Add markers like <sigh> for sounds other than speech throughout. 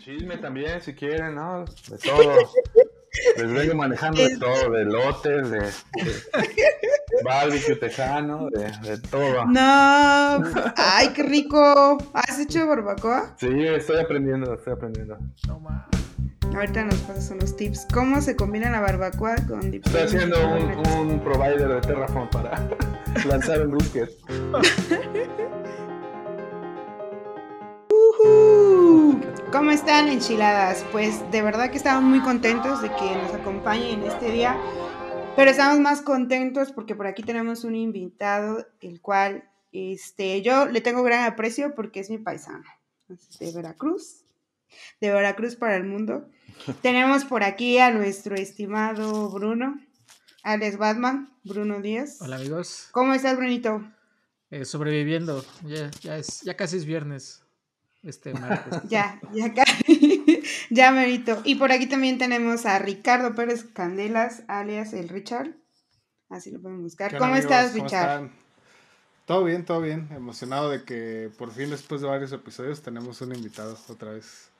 Chisme también, si quieren, ¿no? De <laughs> todo. Les vengo manejando de todo, de lotes, de, de barbecue tejano, de, de, todo. No, ay, qué rico. ¿Has hecho barbacoa? Sí, estoy aprendiendo, estoy aprendiendo. No más. Ahorita nos pasas unos tips. ¿Cómo se combina la barbacoa con dip Estoy haciendo un, un provider de Terraform para <laughs> lanzar un brisket. <laughs> ¿Cómo están enchiladas? Pues de verdad que estamos muy contentos de que nos acompañen este día, pero estamos más contentos porque por aquí tenemos un invitado, el cual este, yo le tengo gran aprecio porque es mi paisano, de Veracruz, de Veracruz para el mundo. <laughs> Tenemos por aquí a nuestro estimado Bruno, Alex Batman, Bruno Díaz. Hola amigos, ¿Cómo estás, Brunito? Eh, sobreviviendo. Ya, ya, es, ya casi es viernes. Este martes. Ya, ya casi. <laughs> ya merito. Y por aquí también tenemos a Ricardo Pérez Candelas, alias el Richard. Así lo pueden buscar. ¿Qué ¿Cómo onda, estás, amigos? ¿Cómo Richard? están? Todo bien, todo bien. Emocionado de que por fin después de varios episodios tenemos un invitado otra vez.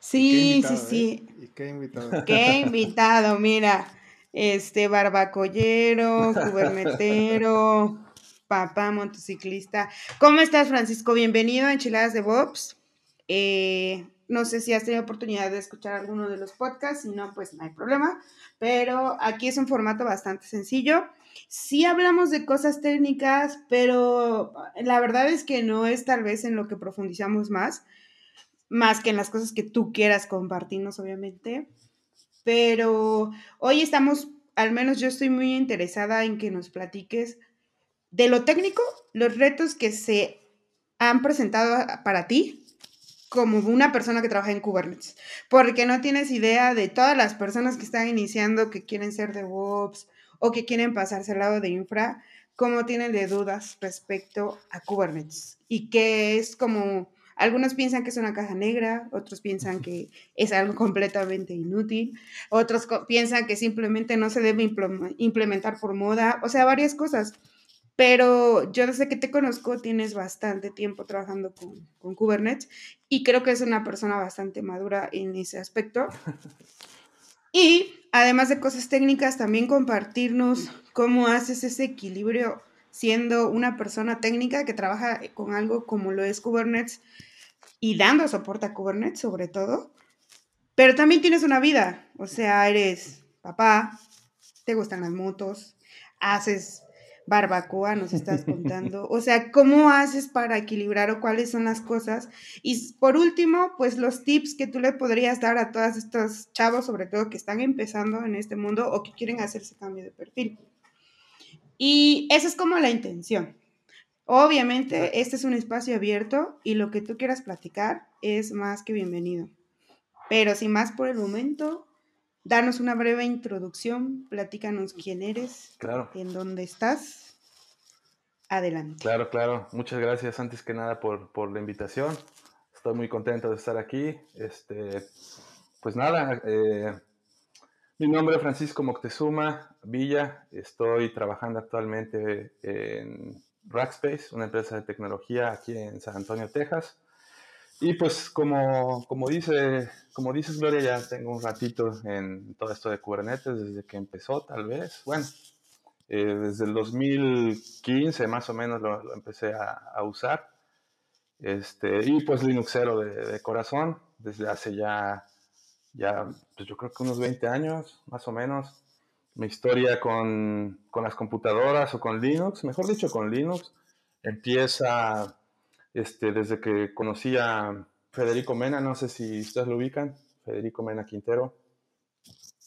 Sí, ¿Qué sí, invitado, sí. eh? ¿Y qué invitado? <laughs> Qué invitado, mira. Este barbacollero, cubernetero, papá motociclista. ¿Cómo estás, Francisco? Bienvenido a Enchiladas de Bobs. Eh, no sé si has tenido oportunidad de escuchar alguno de los podcasts, si no, pues no hay problema. Pero aquí es un formato bastante sencillo. Sí hablamos de cosas técnicas, pero la verdad es que no es tal vez en lo que profundizamos más, más que en las cosas que tú quieras compartirnos, obviamente. Pero hoy estamos, al menos yo estoy muy interesada en que nos platiques de lo técnico, los retos que se han presentado para ti como una persona que trabaja en Kubernetes, porque no tienes idea de todas las personas que están iniciando, que quieren ser DevOps o que quieren pasarse al lado de infra, cómo tienen de dudas respecto a Kubernetes y que es como, algunos piensan que es una caja negra, otros piensan que es algo completamente inútil, otros piensan que simplemente no se debe implem- implementar por moda, o sea, varias cosas. Pero yo desde que te conozco tienes bastante tiempo trabajando con, con Kubernetes y creo que es una persona bastante madura en ese aspecto. <laughs> Y además de cosas técnicas, también compartirnos cómo haces ese equilibrio siendo una persona técnica que trabaja con algo como lo es Kubernetes y dando soporte a Kubernetes sobre todo. Pero también tienes una vida, o sea, eres papá, te gustan las motos, haces barbacoa, nos estás <laughs> contando. O sea, ¿cómo haces para equilibrar o cuáles son las cosas? Y por último, pues los tips que tú le podrías dar a todos estos chavos, sobre todo que están empezando en este mundo o que quieren hacer ese cambio de perfil. Y esa es como la intención. Obviamente, este es un espacio abierto y lo que tú quieras platicar es más que bienvenido. Pero sin más por el momento, danos una breve introducción, platícanos quién eres, Claro, en dónde estás. Adelante. claro, claro. Muchas gracias antes que nada por, por la invitación. Estoy muy contento de estar aquí. Este, pues nada, eh, mi nombre es Francisco Moctezuma Villa. Estoy trabajando actualmente en Rackspace, una empresa de tecnología aquí en San Antonio, Texas. Y pues como, como, dice, como dices Gloria, ya tengo un ratito en todo esto de Kubernetes desde que empezó tal vez. Bueno, eh, desde el 2015 más o menos lo, lo empecé a, a, usar. Este, y pues Linuxero de, de, corazón desde hace ya, ya pues yo creo que unos 20 años más o menos. Mi historia con, con las computadoras o con Linux, mejor dicho con Linux, empieza este, desde que conocí a Federico Mena, no sé si ustedes lo ubican, Federico Mena Quintero,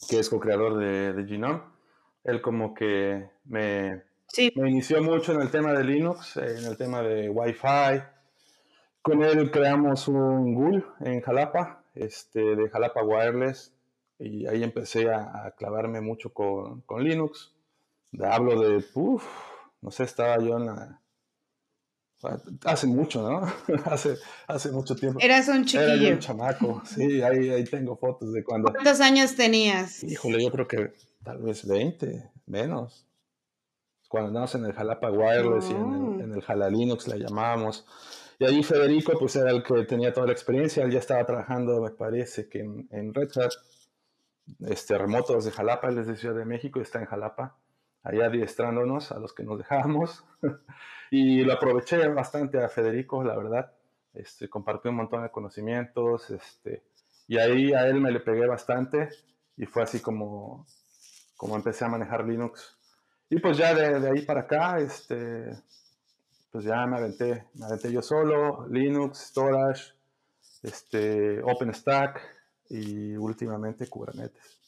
que es co-creador de, de Genome. Él como que me, sí. me, inició mucho en el tema de Linux, en el tema de Wi-Fi. Con él creamos un GUL en Jalapa, este, de Jalapa Wireless, y ahí empecé a, a clavarme mucho con, con Linux. Hablo de, uff, no sé, estaba yo en la, Hace mucho, ¿no? <laughs> hace, hace mucho tiempo. Eras un chiquillo. Era un chamaco, sí, ahí, ahí tengo fotos de cuando... ¿Cuántos años tenías? Híjole, yo creo que tal vez 20, menos. Cuando andamos en el Jalapa Wireless no. y en el, en el Jala Linux la llamábamos. Y ahí Federico, pues era el que tenía toda la experiencia, él ya estaba trabajando, me parece que en, en Red Hat, este, remotos de Jalapa, él es de Ciudad de México y está en Jalapa, allá adiestrándonos a los que nos dejábamos. <laughs> y lo aproveché bastante a Federico, la verdad. Este, compartió un montón de conocimientos, este, y ahí a él me le pegué bastante y fue así como, como empecé a manejar Linux. Y pues ya de, de ahí para acá, este, pues ya me aventé, me aventé yo solo, Linux, Storage, este, OpenStack y últimamente Kubernetes.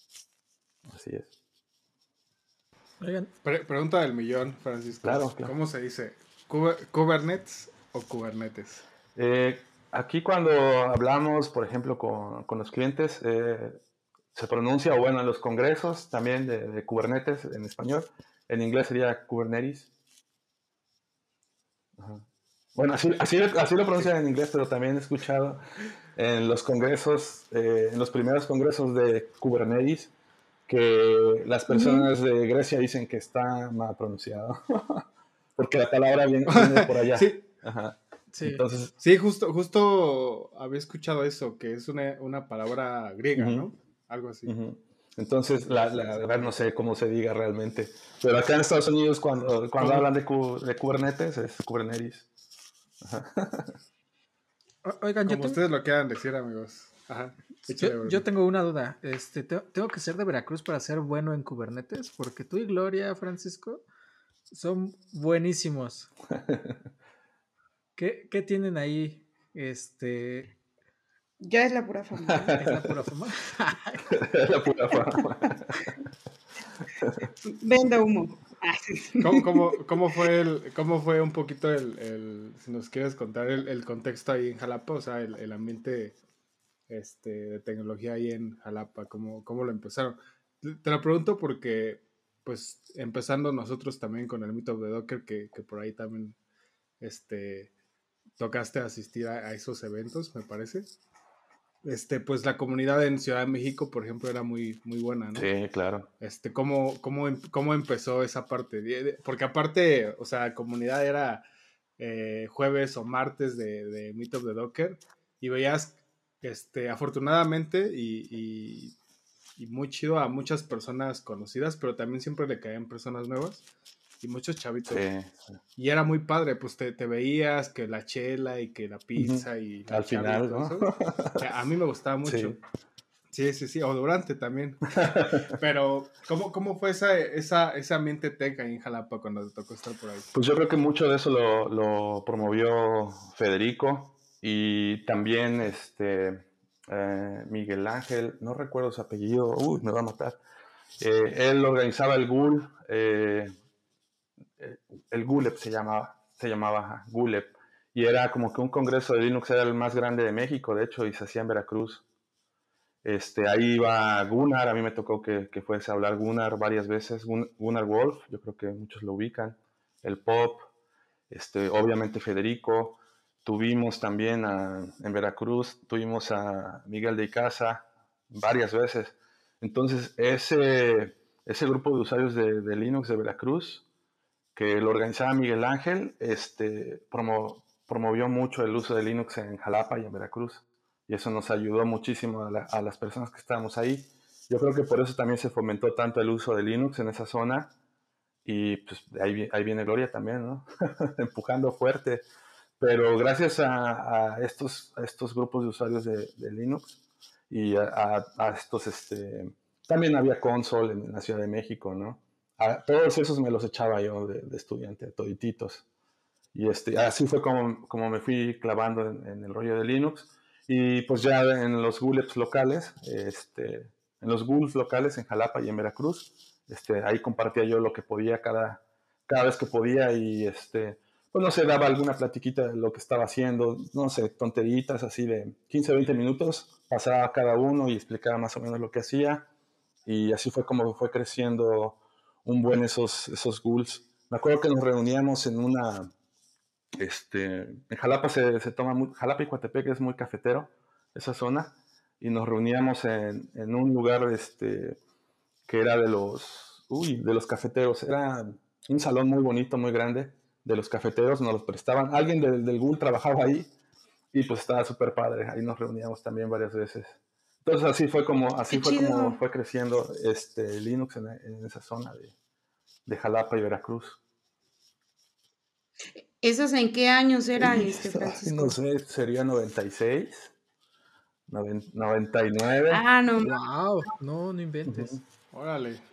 Así es. Pregunta del millón, Francisco. Claro, claro. ¿Cómo se dice? ¿Kubernetes o Kubernetes? Eh, aquí cuando hablamos, por ejemplo, con, con los clientes, eh, se pronuncia, bueno, en los congresos también de, de, Kubernetes en español, en inglés sería Kubernetes. Ajá. Bueno, así, así, así, lo pronuncian en inglés, pero también he escuchado en los congresos, eh, en los primeros congresos de Kubernetes, que las personas uh -huh. de Grecia dicen que está mal pronunciado, <laughs> porque la palabra viene, viene por allá. <laughs> Sí. Ajá. Sí. Entonces, sí, justo, justo había escuchado eso, que es una, una palabra griega, uh -huh. ¿no? Algo así. Uh -huh. Entonces, la, la, verdad no sé cómo se diga realmente. Pero acá en Estados Unidos, cuando, cuando hablan de, de, Kubernetes, es Kubernetes. Oigan, Como yo ustedes tengo... lo quieran decir, amigos. Ajá. Yo, yo, tengo una duda. Este, ¿Tengo que ser de Veracruz para ser bueno en Kubernetes? Porque tú y Gloria, Francisco, son buenísimos. <laughs> ¿Qué, ¿Qué, tienen ahí? Este. Ya es la pura fama. <laughs> ¿Es la pura fama? es <laughs> la pura fama. Venda humo. ¿Cómo, cómo, cómo, fue el, ¿Cómo fue un poquito el, el si nos quieres contar el, el, contexto ahí en Jalapa? O sea, el, el ambiente este, de tecnología ahí en Jalapa, ¿cómo, cómo lo empezaron? Te lo pregunto porque, pues, empezando nosotros también con el Meetup de Docker, que, que por ahí también este, tocaste asistir a, a, esos eventos, me parece. Este, pues la comunidad en Ciudad de México, por ejemplo, era muy, muy buena, ¿no? Sí, claro. Este, ¿cómo, cómo, cómo empezó esa parte? Porque aparte, o sea, comunidad era eh, jueves o martes de, de Meetup de Docker y veías, este, afortunadamente y, y, y muy chido a muchas personas conocidas, pero también siempre le caían personas nuevas y muchos chavitos. Sí. Y era muy padre, pues te, te, veías que la chela y que la pizza uh -huh. y al final, ¿no? A mí me gustaba mucho. Sí. Sí, sí, sí, o durante también. <laughs> Pero, ¿cómo, cómo fue esa, esa, ese ambiente tech ahí en Jalapa cuando te tocó estar por ahí? Pues yo creo que mucho de eso lo, lo promovió Federico y también este, eh, Miguel Ángel, no recuerdo su apellido, uy, me va a matar. Eh, él organizaba el GUL, eh, el GULEP se llamaba, se llamaba GULEP, y era como que un congreso de Linux era el más grande de México, de hecho, y se hacía en Veracruz. Este, ahí iba Gunnar, a mí me tocó que, que fuese a hablar Gunnar varias veces, Gunnar Wolf, yo creo que muchos lo ubican, el Pop, este, obviamente Federico, tuvimos también en Veracruz, tuvimos a Miguel de Icaza varias veces. Entonces, ese, ese grupo de usuarios de, Linux de Veracruz, que lo organizaba Miguel Ángel, este, promo, promovió mucho el uso de Linux en Jalapa y en Veracruz. Y eso nos ayudó muchísimo a, las personas que estábamos ahí. Yo creo que por eso también se fomentó tanto el uso de Linux en esa zona. Y pues ahí, ahí viene Gloria también, ¿no? <laughs> Empujando fuerte. Pero gracias a, a, estos, a estos grupos de usuarios de, de Linux y a, a, estos, este, también había console en, en la Ciudad de México, ¿no? a todos esos me los echaba yo de, de estudiante, todititos. Y este, así fue como, como me fui clavando en, en, el rollo de Linux. Y pues ya en los GULEPs locales, este, en los GULs locales en Jalapa y en Veracruz, este, ahí compartía yo lo que podía cada, cada vez que podía y este, pues no sé, daba alguna platiquita de lo que estaba haciendo, no sé, tonteritas así de 15, 20 minutos, pasaba a cada uno y explicaba más o menos lo que hacía. Y así fue como fue creciendo un buen esos, esos ghouls. Me acuerdo que nos reuníamos en una, este, en Jalapa se, se toma, muy, Jalapa y Coatepec es muy cafetero, esa zona, y nos reuníamos en, en, un lugar, este, que era de los, uy, de los cafeteros, era un salón muy bonito, muy grande, de los cafeteros, nos los prestaban. Alguien del, del GUL trabajaba ahí y pues estaba súper padre. Ahí nos reuníamos también varias veces. Entonces así fue como, así fue como fue creciendo este Linux en, en esa zona de, de, Jalapa y Veracruz. ¿Esos en qué años eran, este Francisco? No sé, sería 96, 99. Ah, no. Wow, no, no inventes. Uh -huh. Órale.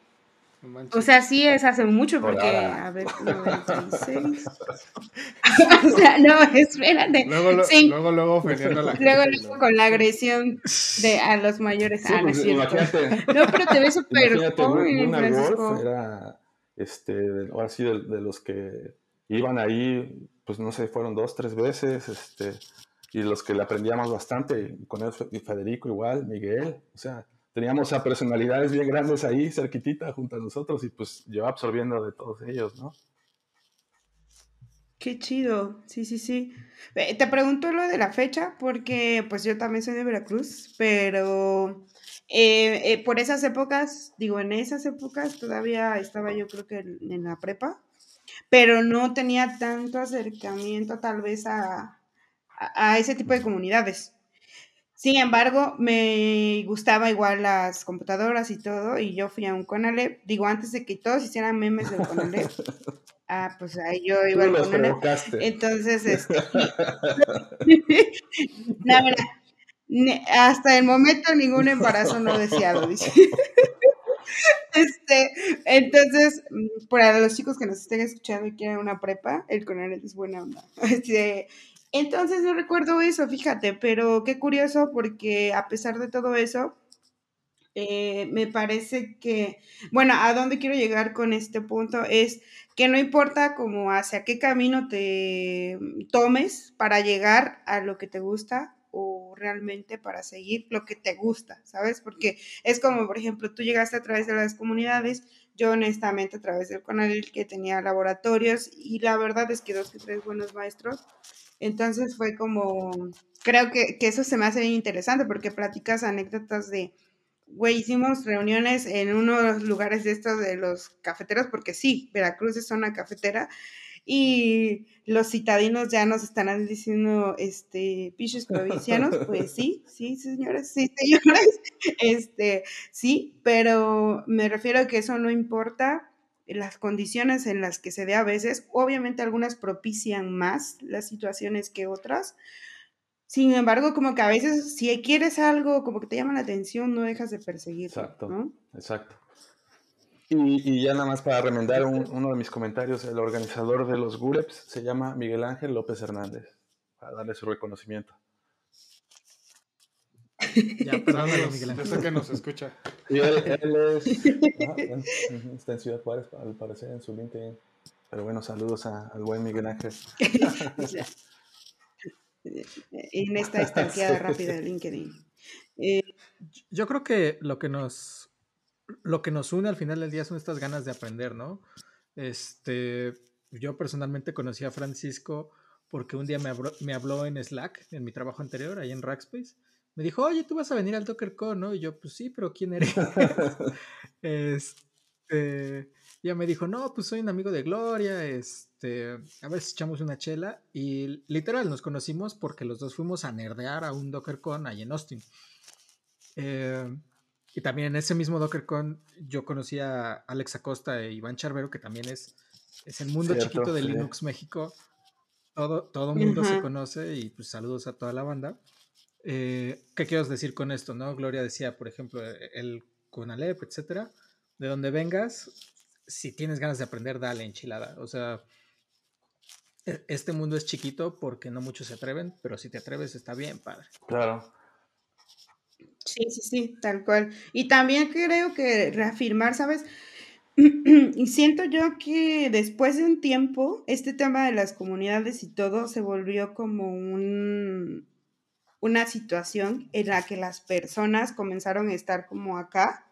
O sea, sí es hace mucho, porque, a ver, <laughs> 96. <laughs> o sea, no, espérate. Luego, lo, sí. luego, luego ofendiendo a la Luego, gente. luego con la agresión de a los mayores. Sí, ah, no pues, imagínate, No, pero te ves súper imagínate, joven, Luna Francisco. Wolf era, este, ahora sí, de, de, los que iban ahí, pues no sé, fueron dos, tres veces, este, y los que le aprendíamos bastante, con él, y Federico igual, Miguel, o sea, teníamos a personalidades bien grandes ahí, cerquitita, junto a nosotros, y pues yo absorbiendo de todos ellos, ¿no? Qué chido, sí, sí, sí. Eh, Te pregunto lo de la fecha, porque pues yo también soy de Veracruz, pero eh, eh, por esas épocas, digo, en esas épocas todavía estaba yo creo que en, la prepa, pero no tenía tanto acercamiento tal vez a, a ese tipo de comunidades. Sin embargo, me gustaba igual las computadoras y todo, y yo fui a un Conalep, digo, antes de que todos hicieran memes del Conalep, <laughs> ah, pues ahí yo iba Tú al los Conalep. provocaste. Entonces, este... <laughs> <laughs> hasta el momento ningún embarazo no deseado, dice. Este, entonces, mm, para los chicos que nos estén escuchando y quieren una prepa, el Conalep es buena onda. Este, entonces no recuerdo eso, fíjate, pero qué curioso porque a pesar de todo eso, eh, me parece que, bueno, a dónde quiero llegar con este punto es que no importa como hacia qué camino te tomes para llegar a lo que te gusta o realmente para seguir lo que te gusta, ¿sabes? Porque es como, por ejemplo, tú llegaste a través de las comunidades, yo honestamente a través del canal que tenía laboratorios y la verdad es que dos que tres buenos maestros entonces fue como, creo que, que, eso se me hace bien interesante porque platicas anécdotas de, güey, hicimos reuniones en unos lugares de estos de los cafeteros, porque sí, Veracruz es una cafetera, y los citadinos ya nos están diciendo, este, pichos provincianos, <laughs> pues sí, sí, señores, sí, señores, <laughs> este, sí, pero me refiero a que eso no importa, las condiciones en las que se dé a veces, obviamente algunas propician más las situaciones que otras. Sin embargo, como que a veces si quieres algo como que te llama la atención, no dejas de perseguirlo. Exacto, ¿no? exacto. Y, y, ya nada más para remendar un, uno de mis comentarios, el organizador de los GUREPS se llama Miguel Ángel López Hernández, para darle su reconocimiento. Ya, perdónalo, Miguel Ángel. Yo sé que nos escucha. Y él, él es. <laughs> ah, está en Ciudad Juárez, al parecer, en su LinkedIn. Pero bueno, saludos a, al buen Miguel Ángel. <laughs> en esta estanqueada sí. rápida de LinkedIn. Eh, Yo creo que lo que nos. Lo que nos une al final del día son estas ganas de aprender, ¿no? Este, yo personalmente conocí a Francisco porque un día me habló, me habló en Slack, en mi trabajo anterior, ahí en Rackspace, me dijo, oye, tú vas a venir al DockerCon, ¿no? Y yo, pues sí, pero ¿quién eres? <laughs> <laughs> este, ya me dijo, no, pues soy un amigo de Gloria, este, a ver si echamos una chela. Y literal, nos conocimos porque los dos fuimos a nerdear a un DockerCon ahí en Austin. Eh, y también en ese mismo DockerCon yo conocí a Alex Acosta e Iván Charvero, que también es, es el mundo Cierto, chiquito de sí. Linux México. Todo, todo mundo uh -huh. se conoce y pues saludos a toda la banda. Eh, ¿Qué quiero decir con esto? ¿no? Gloria decía, por ejemplo, el Conalep, etcétera. De donde vengas, si tienes ganas de aprender, dale enchilada. O sea, este mundo es chiquito porque no muchos se atreven, pero si te atreves está bien, padre. Claro. Sí, sí, sí, tal cual. Y también creo que reafirmar, ¿sabes? <clears throat> y siento yo que después de un tiempo, este tema de las comunidades y todo se volvió como un, una situación en la que las personas comenzaron a estar como acá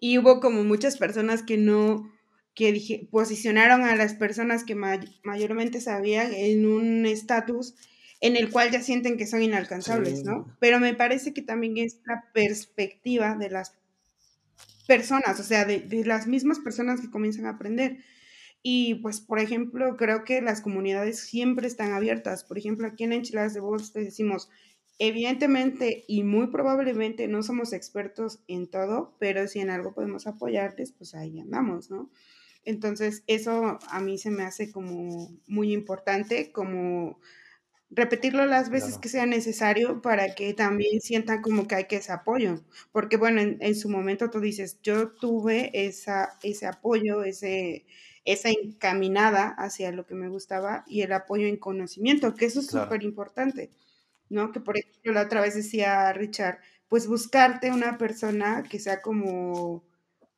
y hubo como muchas personas que no, que dije, posicionaron a las personas que may mayormente sabían en un estatus en el cual ya sienten que son inalcanzables, sí. ¿no? Pero me parece que también es la perspectiva de las personas, o sea, de, de, las mismas personas que comienzan a aprender. Y pues, por ejemplo, creo que las comunidades siempre están abiertas. Por ejemplo, aquí en Enchiladas de Voz te decimos, evidentemente y muy probablemente no somos expertos en todo, pero si en algo podemos apoyarles, pues ahí andamos, ¿no? Entonces, eso a mí se me hace como muy importante, como repetirlo las veces que sea necesario para que también sientan como que hay que ese apoyo. Porque bueno, en, su momento tú dices, yo tuve esa, ese apoyo, ese, esa encaminada hacia lo que me gustaba y el apoyo en conocimiento, que eso es súper importante, ¿no? Que por ejemplo la otra vez decía Richard, pues buscarte una persona que sea como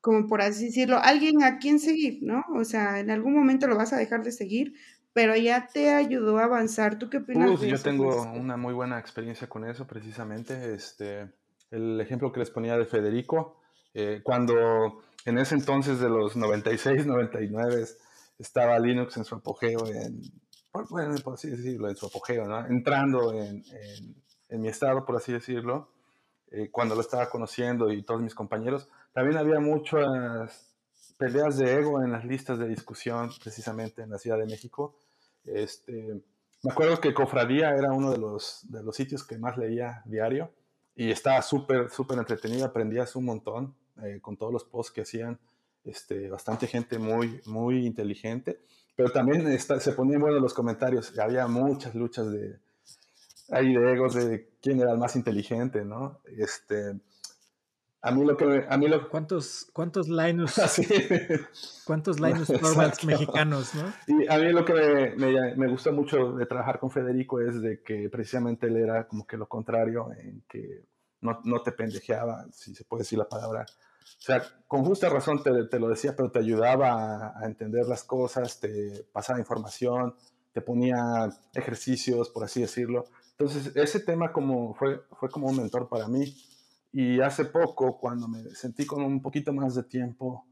como por así decirlo, alguien a quien seguir, ¿no? O sea, en algún momento lo vas a dejar de seguir, pero ya te ayudó a avanzar. ¿Tú qué opinas? yo tengo una muy buena experiencia con eso, precisamente. Este, el ejemplo que les ponía de Federico, eh, cuando en ese entonces de los 96, 99 estaba Linux en su apogeo, en, bueno, por así decirlo, en su apogeo, entrando en, en, mi estado, por así decirlo, eh, cuando lo estaba conociendo y todos mis compañeros, también había muchas peleas de ego en las listas de discusión, precisamente en la Ciudad de México. Este, me acuerdo que Cofradía era uno de los, de los sitios que más leía diario y estaba súper, súper entretenido, aprendías un montón eh, con todos los posts que hacían, este, bastante gente muy, muy inteligente, pero también se ponían buenos los comentarios, había muchas luchas de, ahí de egos de quién era el más inteligente, ¿no? Este, a mí lo que a mí lo ¿Cuántos cuántos Linus <laughs> cuántos Linus mexicanos, ¿no? Y a mí lo que me, me, gustó mucho de trabajar con Federico es de que precisamente él era como que lo contrario en que no, no te pendejeaba, si se puede decir la palabra. O sea, con justa razón te, te lo decía, pero te ayudaba a, entender las cosas, te pasaba información, te ponía ejercicios, por así decirlo. Entonces, ese tema como fue, fue como un mentor para mí y hace poco, cuando me sentí con un poquito más de tiempo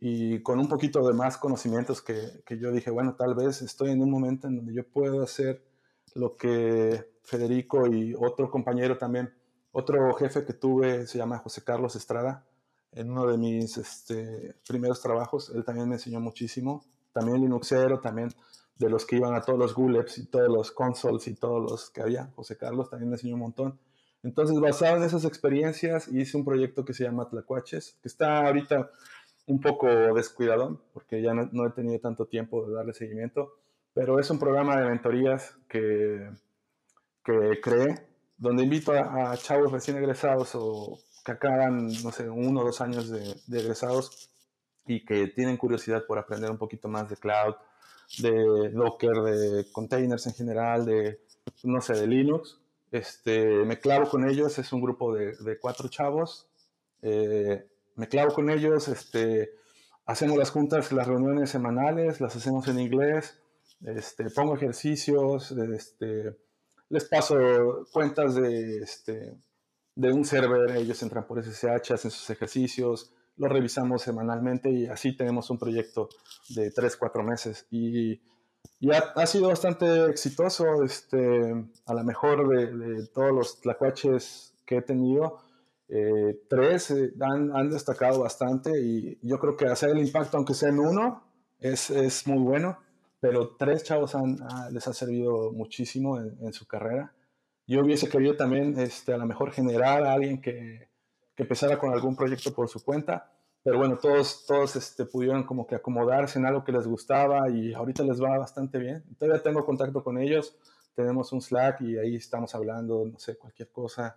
y con un poquito de más conocimientos, que, que, yo dije, bueno, tal vez estoy en un momento en donde yo puedo hacer lo que Federico y otro compañero también, otro jefe que tuve, se llama José Carlos Estrada, en uno de mis este, primeros trabajos, él también me enseñó muchísimo, también Linuxero, también de los que iban a todos los Guleps y todos los consoles y todos los que había, José Carlos también me enseñó un montón. Entonces, basado en esas experiencias, hice un proyecto que se llama Tlacuaches, que está ahorita un poco descuidado, porque ya no, he tenido tanto tiempo de darle seguimiento, pero es un programa de mentorías que, que creé, donde invito a, chavos recién egresados o que acaban, no sé, uno o dos años de, egresados y que tienen curiosidad por aprender un poquito más de cloud, de Docker, de containers en general, de, no sé, de Linux este, me clavo con ellos, es un grupo de, cuatro chavos. Eh, me clavo con ellos, este, hacemos las juntas, las reuniones semanales, las hacemos en inglés, este, pongo ejercicios, este, les paso cuentas de, este, de un server, ellos entran por SSH, hacen sus ejercicios, lo revisamos semanalmente y así tenemos un proyecto de tres, cuatro meses. Y y ha, sido bastante exitoso, este, a lo mejor de, todos los tlacuaches que he tenido, eh, tres eh, han, han, destacado bastante y yo creo que hacer el impacto, aunque sea en uno, es, es muy bueno, pero tres chavos ah, les ha servido muchísimo en, su carrera. Yo hubiese querido también este, a lo mejor generar a alguien que, empezara con algún proyecto por su cuenta, pero bueno, todos, todos este, pudieron como que acomodarse en algo que les gustaba y ahorita les va bastante bien. Todavía tengo contacto con ellos, tenemos un Slack y ahí estamos hablando, no sé, cualquier cosa,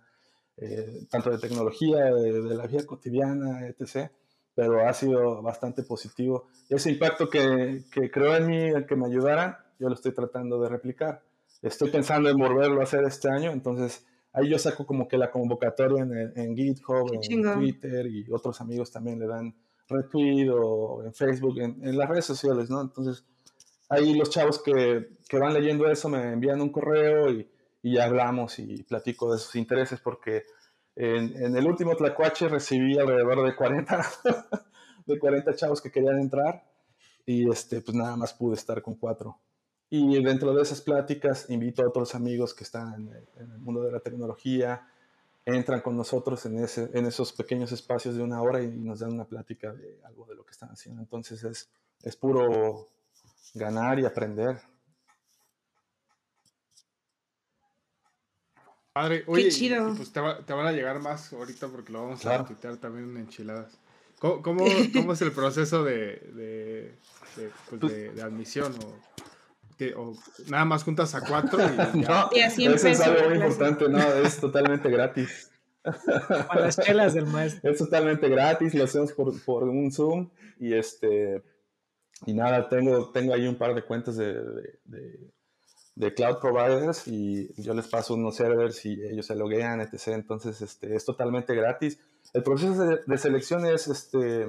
eh, tanto de tecnología, de, la vida cotidiana, etc. Pero ha sido bastante positivo. ese impacto que, que creó en mí, el que me ayudaran, yo lo estoy tratando de replicar. Estoy pensando en volverlo a hacer este año, entonces ahí yo saco como que la convocatoria en, en GitHub, en Twitter y otros amigos también le dan retweet o en Facebook, en, las redes sociales, ¿no? Entonces, ahí los chavos que, que, van leyendo eso me envían un correo y, y hablamos y platico de sus intereses porque en, el último Tlacuache recibí alrededor de 40, <laughs> de 40 chavos que querían entrar y este, pues nada más pude estar con cuatro. Y dentro de esas pláticas invito a otros amigos que están en el mundo de la tecnología, entran con nosotros en, ese, en esos pequeños espacios de una hora y nos dan una plática de algo de lo que están haciendo. Entonces es, es puro, ganar y aprender. Padre, oye, chido. pues te, va- te van a llegar más ahorita porque lo vamos Claro. a tuitear también en enchiladas. ¿Cómo, cómo, <laughs> cómo es el proceso de, de, de, pues, de- de admisión? O, que- o nada más juntas a cuatro y <laughs> ya. No, Y así eso es algo muy importante, no, es totalmente gratis. <laughs> A las chelas del maestro. Es totalmente gratis, lo hacemos por, por un Zoom y este y nada, tengo, tengo ahí un par de cuentas de, de, de- de cloud providers y yo les paso unos servers y ellos se loguean, etc. Entonces, este, es totalmente gratis. El proceso de, de selección es, este,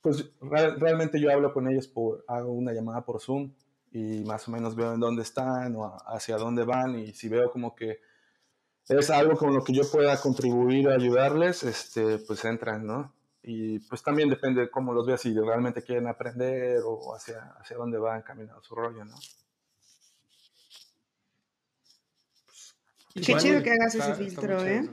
pues real- realmente yo hablo con ellos, por, hago una llamada por Zoom y más o menos veo en dónde están o hacia dónde van y si veo como que es algo con lo que yo pueda contribuir a ayudarles, este, pues entran, ¿no? Y pues también depende de cómo los veas, si realmente quieren aprender o hacia, hacia dónde van caminando su rollo, ¿no? Qué chido que hagas Está- ese filtro, ¿eh?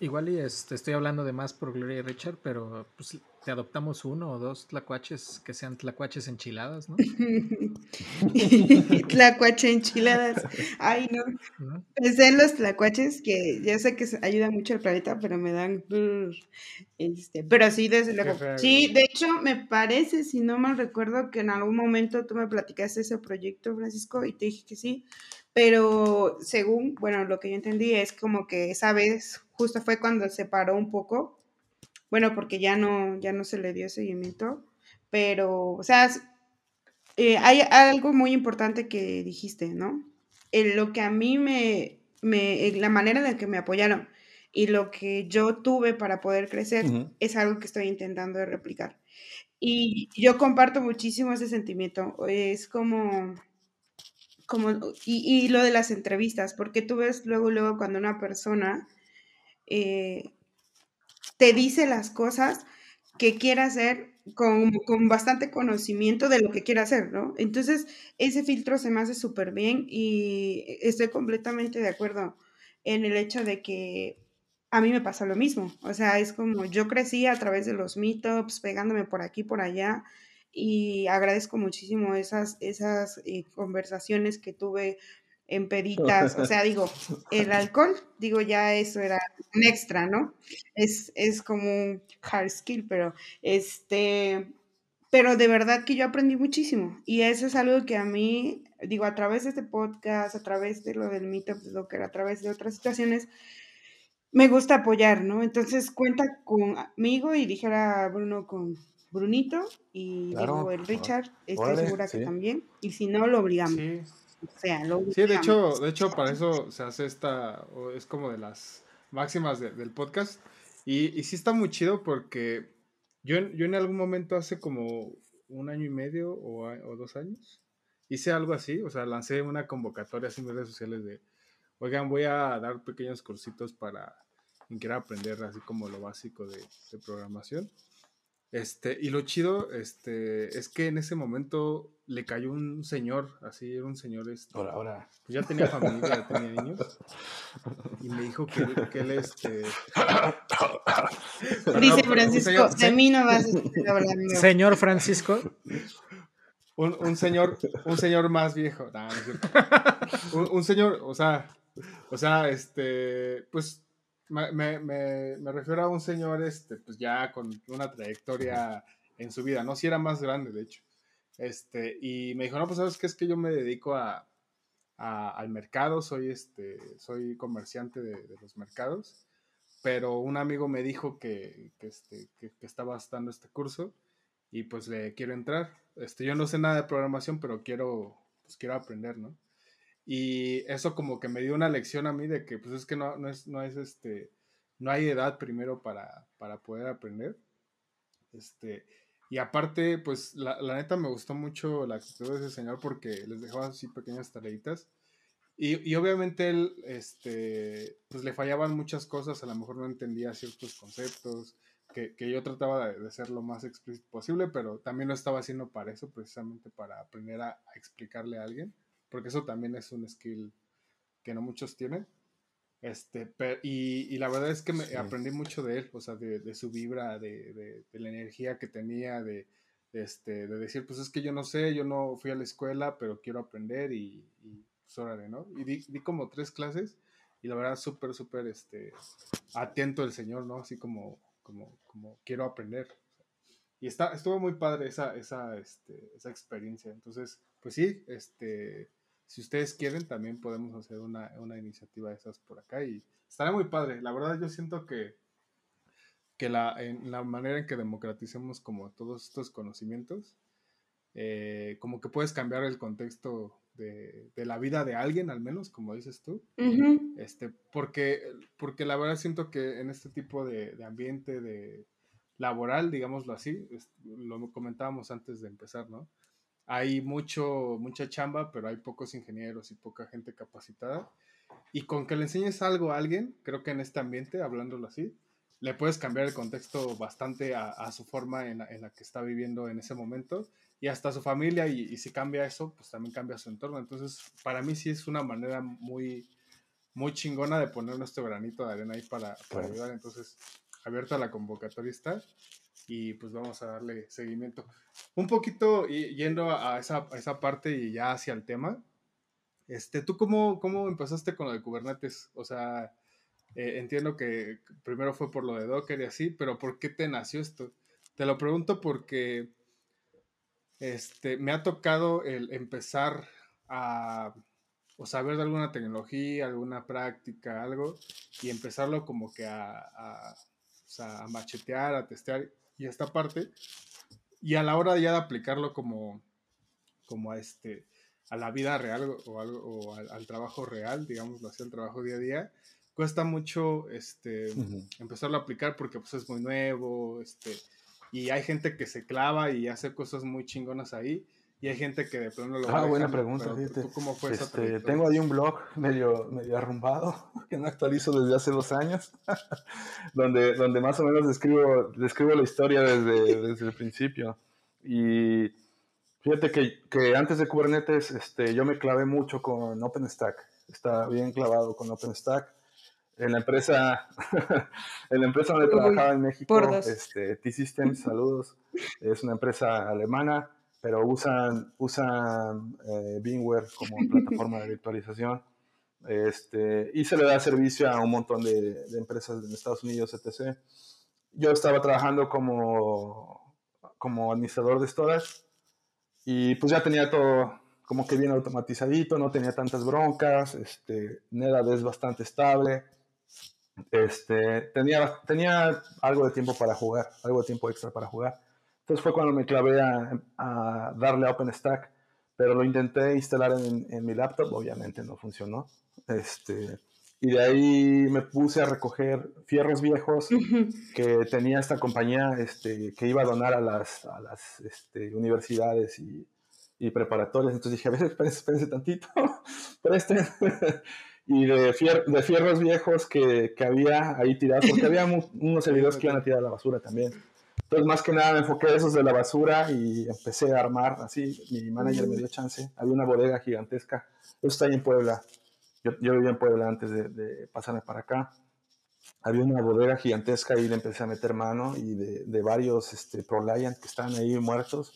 Igual y este, estoy hablando de más por Gloria y Richard, pero pues te adoptamos uno o dos tlacuaches que sean tlacuaches enchiladas, ¿no? <laughs> Tlacuache enchiladas. Ay, no. ¿No? Pensé en los tlacuaches, que ya sé que ayuda mucho al planeta, pero me dan. Este, pero sí, desde luego. Sí, de hecho, me parece, si no mal recuerdo, que en algún momento tú me platicaste ese proyecto, Francisco, y te dije que sí. Pero según, bueno, lo que yo entendí es como que esa vez justo fue cuando se paró un poco. Bueno, porque ya no, ya no se le dio seguimiento. Pero, o sea, eh, hay algo muy importante que dijiste, ¿no? En lo que a mí me, me, en la manera en la que me apoyaron y lo que yo tuve para poder crecer Ujú. es algo que estoy intentando de replicar. Y yo comparto muchísimo ese sentimiento. Es como, como y, y lo de las entrevistas, porque tú ves luego, luego cuando una persona eh, te dice las cosas que quiere hacer con, con bastante conocimiento de lo que quiere hacer, ¿no? Entonces, ese filtro se me hace súper bien y estoy completamente de acuerdo en el hecho de que a mí me pasa lo mismo. O sea, es como yo crecí a través de los meetups, pegándome por aquí, por allá, y agradezco muchísimo esas, esas eh, conversaciones que tuve en peditas. O sea, digo, el <laughs> alcohol, digo, ya eso era un extra, ¿no? Es, es como un hard skill, pero este, pero de verdad que yo aprendí muchísimo. Y eso es algo que a mí, digo, a través de este podcast, a través de lo del meetup, de lo que a través de otras situaciones, me gusta apoyar, ¿no? Entonces cuenta conmigo y dijera Bruno con Brunito y Claro, digo el Richard, estoy órale, segura que sí. también. Y si no, lo obligamos. Sí, O sea, lo Sí, de obligamos. hecho, de hecho para eso se hace esta, o es como de las máximas de- del podcast. Y, y sí está muy chido porque yo, en- yo en algún momento hace como un año y medio o, o dos años hice algo así, o sea, lancé una convocatoria así en redes sociales de, oigan, voy a dar pequeños cursitos para quien quiera aprender así como lo básico de, de programación. Este, y lo chido, este, es que en ese momento le cayó un señor, así era un señor, este, Ahora, ahora. pues ya tenía familia, ya tenía niños. Y me dijo que, él- que él, este. <laughs> Dice no, Francisco, señor- de mí no vas a estar hablando. Señor Francisco, Un, un señor, un señor más viejo. Nah, no es cierto. un, un señor, o sea, o sea, este, pues me, me, me, refiero a un señor, este, pues ya con una trayectoria en su vida, ¿no? Si era más grande, de hecho. Este, y me dijo, no, pues sabes qué es que yo me dedico a, al mercado, soy este, soy comerciante de, de los mercados, pero un amigo me dijo que, que, este, que, que estabas dando este curso y pues le quiero entrar. Este, yo no sé nada de programación, pero quiero, pues quiero aprender, ¿no? Y eso como que me dio una lección a mí de que pues es que no, no es, no es este, no hay edad primero para, para poder aprender. Este, y aparte, pues la, la neta me gustó mucho la actitud de ese señor porque les dejaba así pequeñas tareitas. Y, y obviamente él, este, pues le fallaban muchas cosas, a lo mejor no entendía ciertos conceptos, que, que yo trataba de, de ser lo más explícito posible, pero también lo estaba haciendo para eso, precisamente para aprender a, a explicarle a alguien, porque eso también es un skill que no muchos tienen. Este, pe- y, y la verdad es que me Sí. aprendí mucho de él, o sea, de, de su vibra, de, de- de la energía que tenía, de, este, de decir, pues es que yo no sé, yo no fui a la escuela, pero quiero aprender y, y pues órale, ¿no? Y di, di como tres clases y la verdad súper, súper, este, atento el señor, ¿no? Así como, como, como quiero aprender. Y está, estuvo muy padre esa, esa, este, esa experiencia. Entonces, pues sí, este, si ustedes quieren, también podemos hacer una, una iniciativa de esas por acá y estará muy padre. La verdad, yo siento que, que la, en la manera en que democraticemos como todos estos conocimientos, eh, como que puedes cambiar el contexto de, de, la vida de alguien, al menos, como dices tú. Uh -huh. este, porque, porque la verdad siento que en este tipo de, de ambiente de laboral, digámoslo así, es, lo comentábamos antes de empezar, ¿no? Hay mucho, mucha chamba, pero hay pocos ingenieros y poca gente capacitada. Y con que le enseñes algo a alguien, creo que en este ambiente, hablándolo así, le puedes cambiar el contexto bastante a, a su forma en la, en la, que está viviendo en ese momento y hasta su familia y, y, si cambia eso, pues también cambia su entorno. Entonces, para mí sí es una manera muy, muy chingona de poner nuestro granito de arena ahí para, para ayudar. Entonces, abierta la convocatoria está y pues vamos a darle seguimiento. Un poquito yendo a esa, a esa parte y ya hacia el tema, este, ¿tú cómo, cómo empezaste con lo de Kubernetes? O sea, eh, entiendo que primero fue por lo de Docker y así, pero ¿por qué te nació esto? Te lo pregunto porque este, me ha tocado el empezar a o saber de alguna tecnología, alguna práctica, algo, y empezarlo como que a, a, o sea, a machetear, a testear y esta parte, y a la hora ya de aplicarlo como, como a, este, a la vida real o, algo, o al, al, trabajo real, digámoslo así, al trabajo día a día, cuesta mucho este, uh -huh. empezarlo a aplicar porque pues, es muy nuevo, este, y hay gente que se clava y hace cosas muy chingonas ahí. Y hay gente que de plano lo Ah, buena pregunta, fíjate. ¿Cómo fue este, Tengo ahí un blog medio, medio arrumbado <laughs> que no actualizo desde hace dos años, <laughs> donde, donde más o menos describo, describo la historia desde, desde el principio. Y fíjate que, que antes de Kubernetes este, yo me clavé mucho con OpenStack. Estaba bien clavado con OpenStack en la empresa, <laughs> en la empresa donde Uy, trabajaba en México, este, T-Systems, saludos, es una empresa alemana, pero usan, usan eh, VMware como <laughs> plataforma de virtualización. Este, y se le da servicio a un montón de, de, empresas en Estados Unidos, etc. Yo estaba trabajando como, como administrador de storage y pues ya tenía todo como que bien automatizadito, no tenía tantas broncas, este, NetApp es bastante estable, este, tenía, tenía algo de tiempo para jugar, algo de tiempo extra para jugar. Entonces fue cuando me clavé a, a darle a OpenStack, pero lo intenté instalar en, en, mi laptop, obviamente no funcionó. Este, y de ahí me puse a recoger fierros viejos que tenía esta compañía este, que iba a donar a las, a las este, universidades y, y, preparatorias. Entonces dije, a veces espérense, espérense tantito, <laughs> presten <laughs> y de, fier de fierros viejos que, que, había ahí tirados, porque había unos servidores que iban a tirar a la basura también. Entonces, más que nada me enfoqué en esos de la basura y empecé a armar así. Mi manager me dio chance. Había una bodega gigantesca. Eso está en Puebla. Yo, yo vivía en Puebla antes de, pasarme para acá. Había una bodega gigantesca y le empecé a meter mano y de, de varios este, ProLiant que estaban ahí muertos.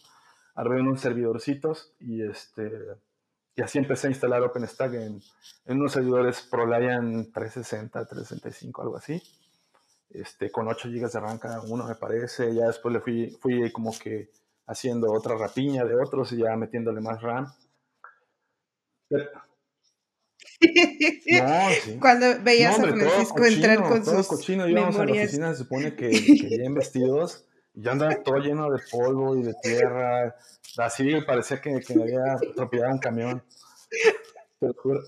Armé unos servidorcitos y este y así empecé a instalar OpenStack en, en unos servidores ProLiant 360, 365, algo así. Este, con 8 GB de RAM cada uno, me parece. Ya después le fui, fui como que haciendo otra rapiña de otros y ya metiéndole más RAM. Pero, <laughs> no, sí. Cuando veías no, hombre, a Francisco cochino, entrar con todo sus cochino, íbamos memorias. a la oficina, se supone que, que <laughs> bien vestidos, y yo andaba todo lleno de polvo y de tierra, así parecía que, que me había atropellado un camión. Te lo juro.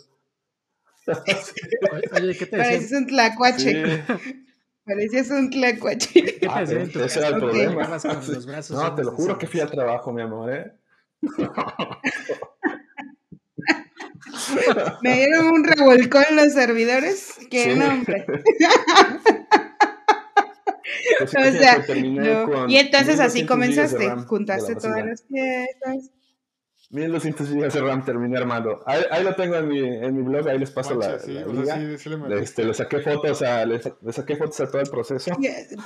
<laughs> Oye, ¿qué te Pareces un tlacuache. Sí. Parecías un tlacuache. ¿Qué ah, ese era el problema. no, te lo juro que fui al trabajo, mi amor, ¿eh? <laughs> Me dieron un revolcón los servidores. ¡Qué sí. nombre! <laughs> Pues o sea, no. y entonces así comenzaste, juntaste todas las piezas. 1200 GB de RAM terminé armando. Ahí, ahí, lo tengo en mi, en mi blog, ahí les paso Mancha, la, sí, la liga. sí, sí este, le saqué fotos a, le, le saqué fotos a todo el proceso.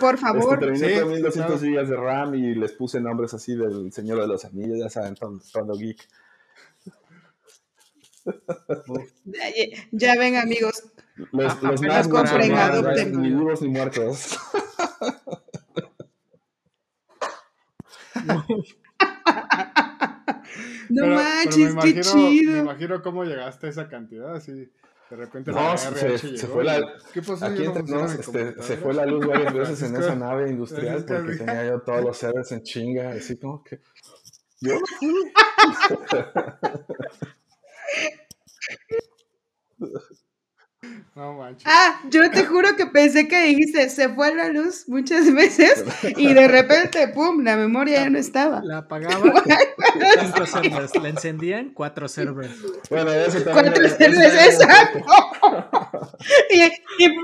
Por Este, favor. terminé Sí, con 1200 claro. GB de RAM y les puse nombres así del Señor de los Anillos, ya saben, todo, geek. Ya, ven, amigos. Los, los más compren, no, adopten. ni vivos ni muertos. <laughs> No Pero- pero manches, me qué imagino- Me chido. imagino cómo llegaste a esa cantidad, así. De repente No, la se- RH se llegó fue la- y, ¿Qué pasó? Aquí Ya no entre funciona nos, mi este, se fue la luz varias veces <laughs> en esa nave industrial porque tenía yo todos los servers en chinga, así como que... Yo <laughs> <laughs> No manches. Ah, yo te juro que pensé que dijiste, se fue la luz muchas veces y de repente, pum, la memoria ya no estaba. La apagaban, cinco servers. La encendían, cuatro servers. Bueno, eso también... Cuatro también- exacto. Y- y-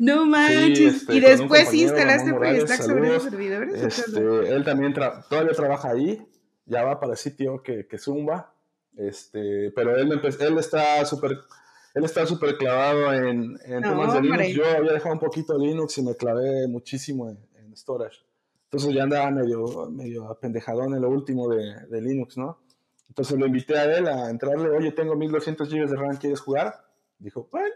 No manches. este, y después sí instalaste Proyestack sobre los servidores. ¿o qué Este, él también tra- todavía trabaja ahí, ya va para el sitio que, que Zumba, este, pero él, él está súper él está súper clavado en, en No, temas de hombre. Linux. Yo había dejado un poquito Linux y me clavé muchísimo en, en storage. Entonces ya andaba medio, medio apendejadón en lo último de, de Linux, ¿no? Entonces lo invité a él a entrarle, oye, tengo 1200 GB de RAM, ¿quieres jugar? Dijo, bueno.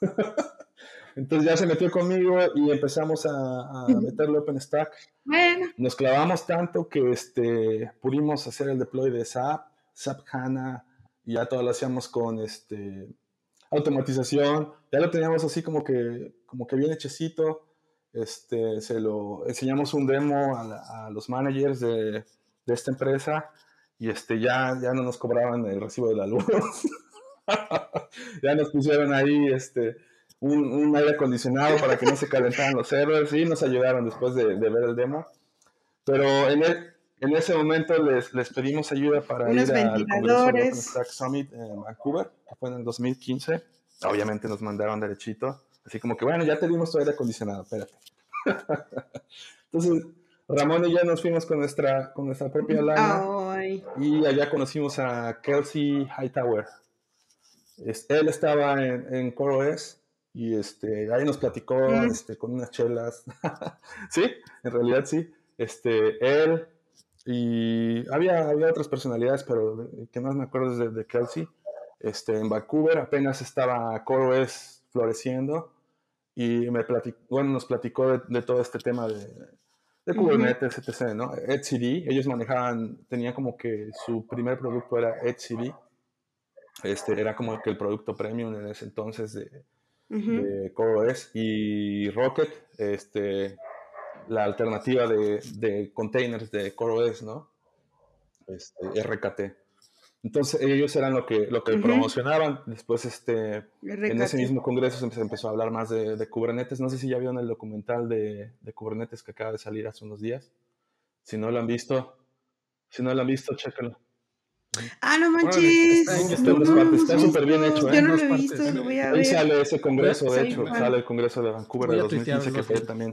<laughs> Entonces ya se metió conmigo y empezamos a, a meterle OpenStack. Bueno, Nos clavamos tanto que este, pudimos hacer el deploy de SAP, SAP HANA, y ya todo lo hacíamos con este, automatización. Ya lo teníamos así como que, como que bien hechecito. Este, se lo enseñamos un demo a, los managers de, de esta empresa y este, ya, ya no nos cobraban el recibo de la luz. <laughs> ya nos pusieron ahí este, un, un aire acondicionado para que no se calentaran los servers y nos ayudaron después de, de ver el demo. Pero en, el- en ese momento les, les pedimos ayuda para Unos ir al Congreso de. OpenStack Summit en Vancouver, que fue en el 2015. Obviamente nos mandaron derechito, así como que, bueno, ya te dimos tu aire acondicionado, espérate. <laughs> Entonces, Ramón y yo nos fuimos con nuestra, con nuestra propia lana ay, y allá conocimos a Kelsey Hightower. Él estaba en, en CoreOS y este, ahí nos platicó Mm. este, con unas chelas. <laughs> sí, en realidad sí. Este, él y había, había otras personalidades, pero de- que más me acuerdo es de, de Kelsey. Este, en Vancouver apenas estaba CoreOS floreciendo y me platicó, bueno, nos platicó de, de todo este tema de, de. Kubernetes, etc., ¿no? etcd, ellos manejaban, tenían como que su primer producto era etcd, este, era como que el producto premium en ese entonces de, ujú. de CoreOS y Rocket, este, la alternativa de, de containers de CoreOS, ¿no? Este, RKT. Entonces ellos eran lo que, lo que promocionaban. Después, este, en ese Recate. mismo congreso se empezó, a hablar más de, de Kubernetes. No sé si ya vieron el documental de, de Kubernetes que acaba de salir hace unos días. Si no lo han visto, si no lo han visto, chécalo. Ah, no manches. está en- No, no súper bien hecho, ¿eh? Yo no Dos lo he visto, lo voy a Ahí ver. sale ese congreso, de hecho, sale el congreso de Vancouver de a tuitear 2015 que fue también.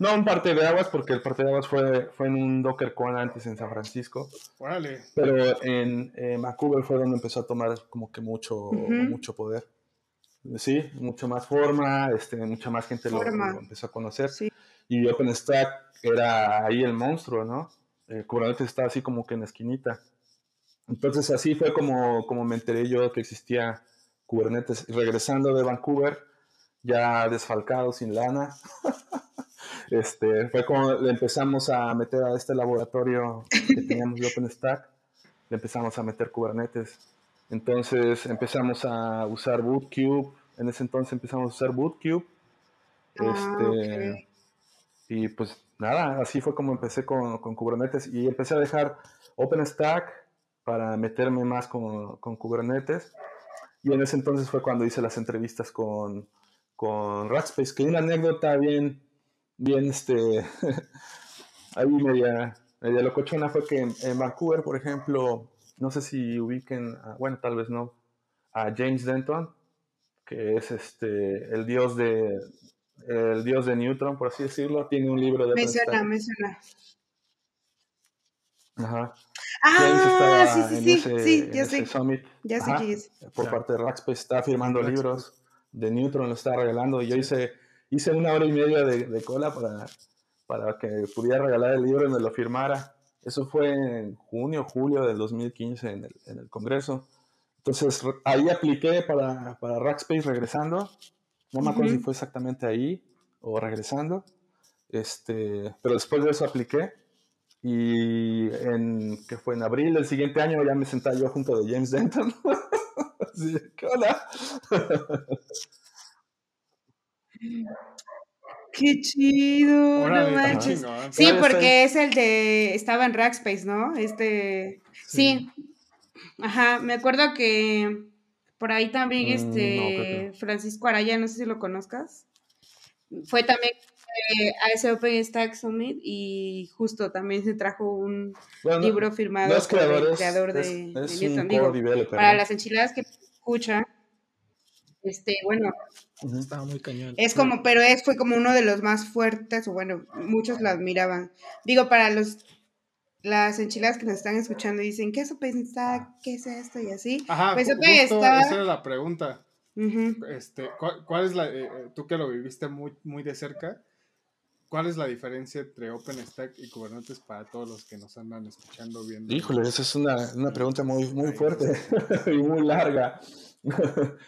No un parte de aguas, porque el parte de aguas fue, fue en un DockerCon antes en San Francisco, Órale. pero en, Vancouver fue donde empezó a tomar como que mucho, mucho poder. Sí, mucho más forma, este, mucha más gente lo, empezó a conocer. Sí. Y OpenStack era ahí el monstruo, ¿no? Eh, Kubernetes estaba así como que en la esquinita. Entonces así fue como, como me enteré yo que existía Kubernetes. Y regresando de Vancouver, ya desfalcado, sin lana, <laughs> este, fue como le empezamos a meter a este laboratorio que teníamos de OpenStack, le empezamos a meter Kubernetes. Entonces empezamos a usar Bootcube, en ese entonces empezamos a usar Bootcube. Ah, Este, ok. y pues nada, así fue como empecé con, con Kubernetes y empecé a dejar OpenStack para meterme más con, con Kubernetes. Y en ese entonces fue cuando hice las entrevistas con, con Rackspace, que una anécdota bien, bien, este, <laughs> ahí media, media locochona fue que en, en Vancouver, por ejemplo, no sé si ubiquen, bueno, tal vez no, a James Denton, que es este, el dios de, el dios de Newton, por así decirlo, tiene un libro de Me suena, me suena. Ajá. Ah, sí, sí, sí, ese, sí, ya sé. summit. Ya sé Ajá, quién es. Por Claro. parte de Rackspace, estaba firmando Rackspace. libros de Neutron, lo estaba regalando. Y yo hice, hice una hora y media de, de cola para, para que pudiera regalar el libro y me lo firmara. Eso fue en junio, julio del 2015 en el, en el Congreso. Entonces ahí apliqué para, para Rackspace regresando. No me acuerdo Ujú. si fue exactamente ahí o regresando. Este, pero después de eso apliqué. Y en, que fue en abril del siguiente año ya me sentaba yo junto de James Denton. <laughs> Así, ¿qué hola? <laughs> Qué chido, Órale, no manches. Sí, porque es el de. Estaba en Rackspace, ¿no? Este. Sí. Ajá, me acuerdo que por ahí también Mm, no, este Francisco Araya, no sé si lo conozcas. Fue también eh, a ese Open Stack Summit y justo también se trajo un Bueno, libro firmado no es por el creador, es- de, es- de es Newton. Digo, para las enchiladas que escuchan, este, bueno, Estaba muy cañón. es como, pero es, fue como uno de los más fuertes, o bueno, muchos la admiraban. Digo, para los las enchiladas que nos están escuchando y dicen, ¿qué es Open Stack? ¿Qué es esto? Y así. Ajá, Pues justo está- esa era la pregunta. Ujú. Este, ¿cuál, cuál es la, eh, eh, tú que lo viviste muy, muy de cerca, cuál es la diferencia entre OpenStack y Kubernetes para todos los que nos andan escuchando, viendo? Híjole, esa es una, una pregunta muy, muy fuerte <laughs> y muy larga. <laughs>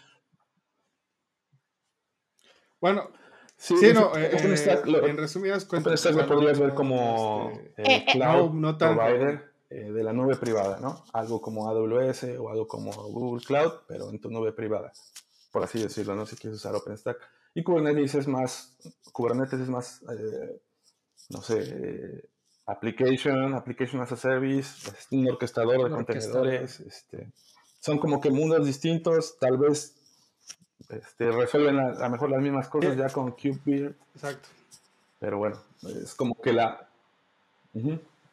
Bueno, Sí, sí, no, eh, OpenStack eh, lo- en resumidas cuentas. OpenStack lo podrías ver como este, el Eh, cloud No, no tanto. provider eh, de la nube privada, ¿no? Algo como AWS o algo como Google Cloud, pero en tu nube privada, por así decirlo, ¿no? Si quieres usar OpenStack. Y Kubernetes es más, Kubernetes es más, eh, no sé, eh, application, application as a service, es un orquestador de Un orquestador. contenedores, este, son como que mundos distintos, tal vez este, resuelven a, lo mejor las mismas cosas ya con KubeVir, Exacto. pero bueno, es como que la...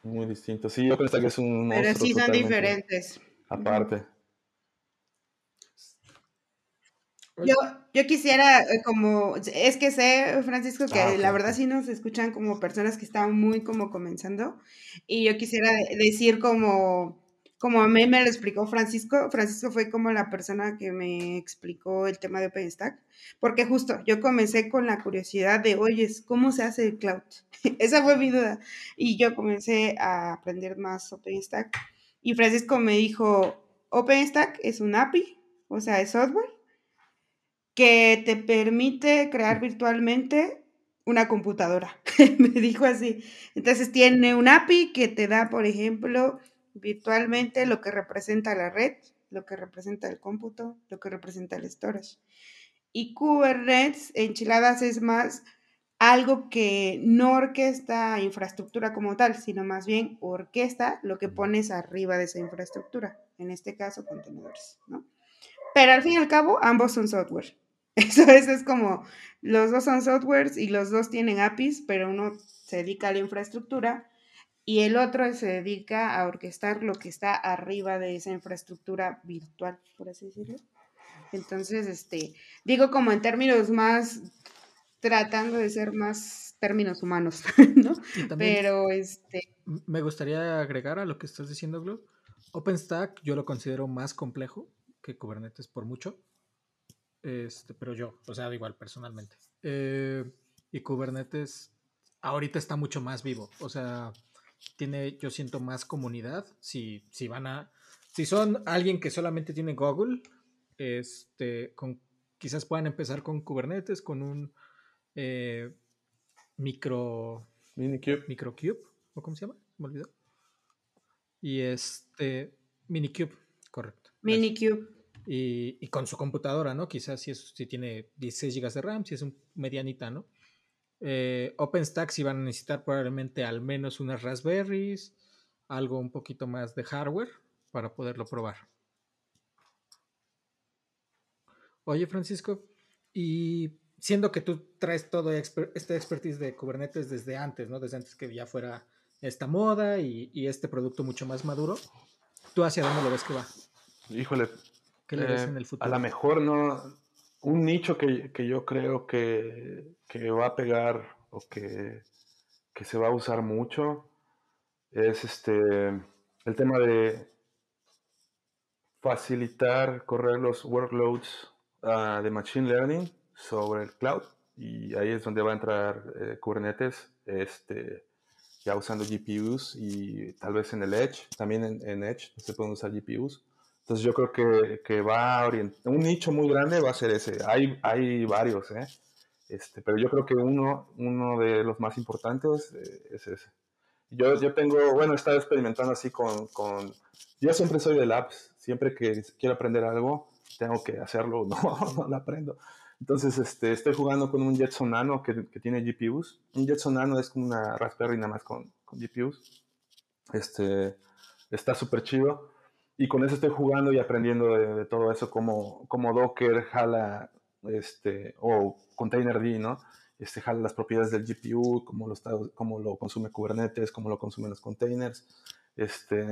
Muy distinto. Sí, OpenStack es un Pero sí son diferentes. Aparte. Yo, yo quisiera, eh, como, es que sé, Francisco, que Ah, la verdad sí nos escuchan como personas que están muy como comenzando, y yo quisiera de- decir como, como a mí me lo explicó Francisco, Francisco fue como la persona que me explicó el tema de OpenStack, porque justo yo comencé con la curiosidad de, oye, ¿cómo se hace el cloud? <laughs> Esa fue mi duda, y yo comencé a aprender más OpenStack, y Francisco me dijo, OpenStack es un API, o sea, es software, que te permite crear virtualmente una computadora. <laughs> Me dijo así. Entonces tiene un API que te da, por ejemplo, virtualmente lo que representa la red, lo que representa el cómputo, lo que representa el storage. Y Kubernetes, enchiladas, es más algo que no orquesta infraestructura como tal, sino más bien orquesta lo que pones arriba de esa infraestructura, en este caso contenedores, ¿no? Pero al fin y al cabo, ambos son software. <laughs> Eso, eso es como, los dos son softwares y los dos tienen APIs, pero uno se dedica a la infraestructura y el otro se dedica a orquestar lo que está arriba de esa infraestructura virtual, por así decirlo. Entonces, este, digo como en términos más, tratando de ser más términos humanos, <laughs> ¿no? Pero, este, me gustaría agregar a lo que estás diciendo, Glo. OpenStack yo lo considero más complejo que Kubernetes por mucho. Este, pero yo, o sea, igual personalmente. Eh, y Kubernetes ahorita está mucho más vivo. O sea, tiene, yo siento más comunidad. Si, si van a, si son alguien que solamente tiene Google, este, con, quizás puedan empezar con Kubernetes, con un eh, micro, Minikube. Microcube, ¿o cómo se llama? Me olvidó. Y este, Minicube, correcto. Minikube. Y, y con su computadora, ¿no? Quizás si, es, si tiene 16 GB de RAM, si es un medianita, ¿no? Eh, OpenStack si van a necesitar probablemente al menos unas Raspberries, algo un poquito más de hardware para poderlo probar. Oye, Francisco, y siendo que tú traes todo exper- esta expertise de Kubernetes desde antes, ¿no? Desde antes que ya fuera esta moda y, y este producto mucho más maduro, ¿tú hacia dónde lo ves que va? Híjole, ¿Qué le ves eh, en el a futuro? lo mejor no. Un nicho que, que yo creo que, que va a pegar o que, que se va a usar mucho es este, el tema de facilitar correr los workloads ah, de Machine Learning sobre el cloud y ahí es donde va a entrar eh, Kubernetes, este, ya usando GPUs y tal vez en el Edge, también en, Edge se pueden usar GPUs. Entonces yo creo que, que va a orientar, un nicho muy grande va a ser ese. Hay, hay varios, ¿eh? Este, pero yo creo que uno, uno de los más importantes eh, es ese. Yo, yo tengo, bueno, he estado experimentando así con, con, yo siempre soy de labs, siempre que quiero aprender algo, tengo que hacerlo, <laughs> no, no lo aprendo. Entonces, este, estoy jugando con un Jetson Nano que, que, tiene GPUs. Un Jetson Nano es como una Raspberry nada más con, con GPUs. Este, está súper chido. Y con eso estoy jugando y aprendiendo de, todo eso, como, como Docker jala, este, o Containerd, ¿no? Este, jala las propiedades del GPU, cómo lo, está, cómo lo consume Kubernetes, cómo lo consumen los containers. Este,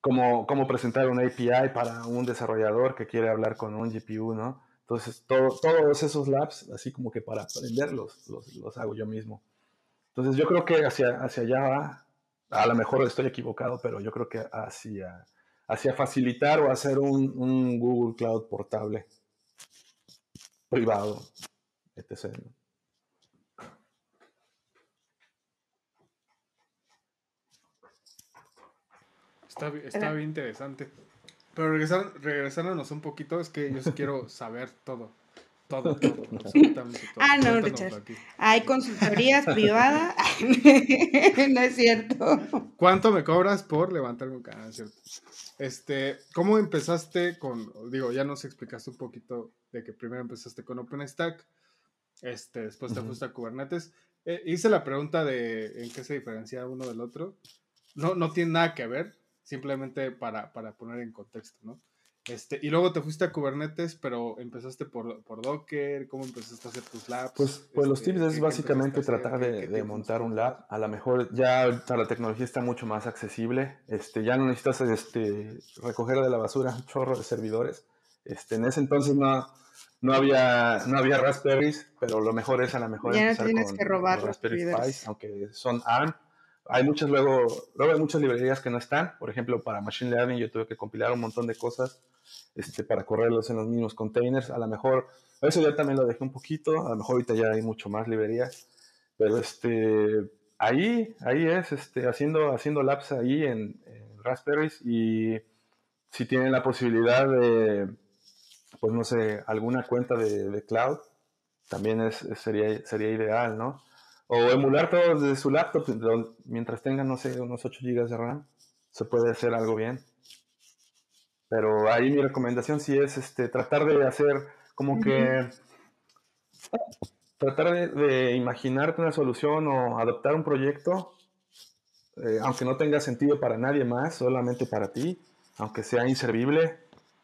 cómo, cómo presentar un API para un desarrollador que quiere hablar con un GPU, ¿no? Entonces, todos esos labs, así como que para aprenderlos, los, los, hago yo mismo. Entonces, yo creo que hacia, hacia allá va, a lo mejor estoy equivocado, pero yo creo que hacia, hacia facilitar o hacer un, un Google Cloud portable, privado, etc. Está, está bien interesante. Pero regresar, regresándonos un poquito, es que yo sí quiero saber todo. Todo, <laughs> todo, absolutamente todo. Ah, no, Richard. Hay consultorías <laughs> privadas. <laughs> no es cierto. ¿Cuánto me cobras por levantarme un canal? ¿cierto? Este, ¿cómo empezaste con, digo, ya nos explicaste un poquito de que primero empezaste con OpenStack, este, después te fuiste a Kubernetes. Eh, hice la pregunta de en qué se diferencia uno del otro. No, no tiene nada que ver, simplemente para, para poner en contexto, ¿no? Este, y luego te fuiste a Kubernetes, pero empezaste por, por Docker, ¿cómo empezaste a hacer tus labs? Pues, pues los tips este, es básicamente tratar de, de montar un lab. A lo mejor ya la tecnología está mucho más accesible. Este, ya no necesitas este, recoger de la basura un chorro de servidores. Este, en ese entonces no, no, había, no había Raspberries, pero lo mejor es a lo mejor ya no tienes que robar Raspberry Pi, aunque son ARM hay muchas luego, luego hay muchas librerías que no están. Por ejemplo, para Machine Learning yo tuve que compilar un montón de cosas este, para correrlos en los mismos containers. A lo mejor, eso ya también lo dejé un poquito. A lo mejor ahorita ya hay mucho más librerías. Pero este, ahí, ahí es, este, haciendo, haciendo labs ahí en, Raspberries y si tienen la posibilidad de, pues no sé, alguna cuenta de, cloud, también es, sería, sería ideal, ¿no? O emular todo desde su laptop, mientras tenga, no sé, unos 8 GB de RAM, se puede hacer algo bien. Pero ahí mi recomendación sí es este, tratar de hacer como que... Tratar de, imaginarte una solución o adoptar un proyecto, eh, aunque no tenga sentido para nadie más, solamente para ti, aunque sea inservible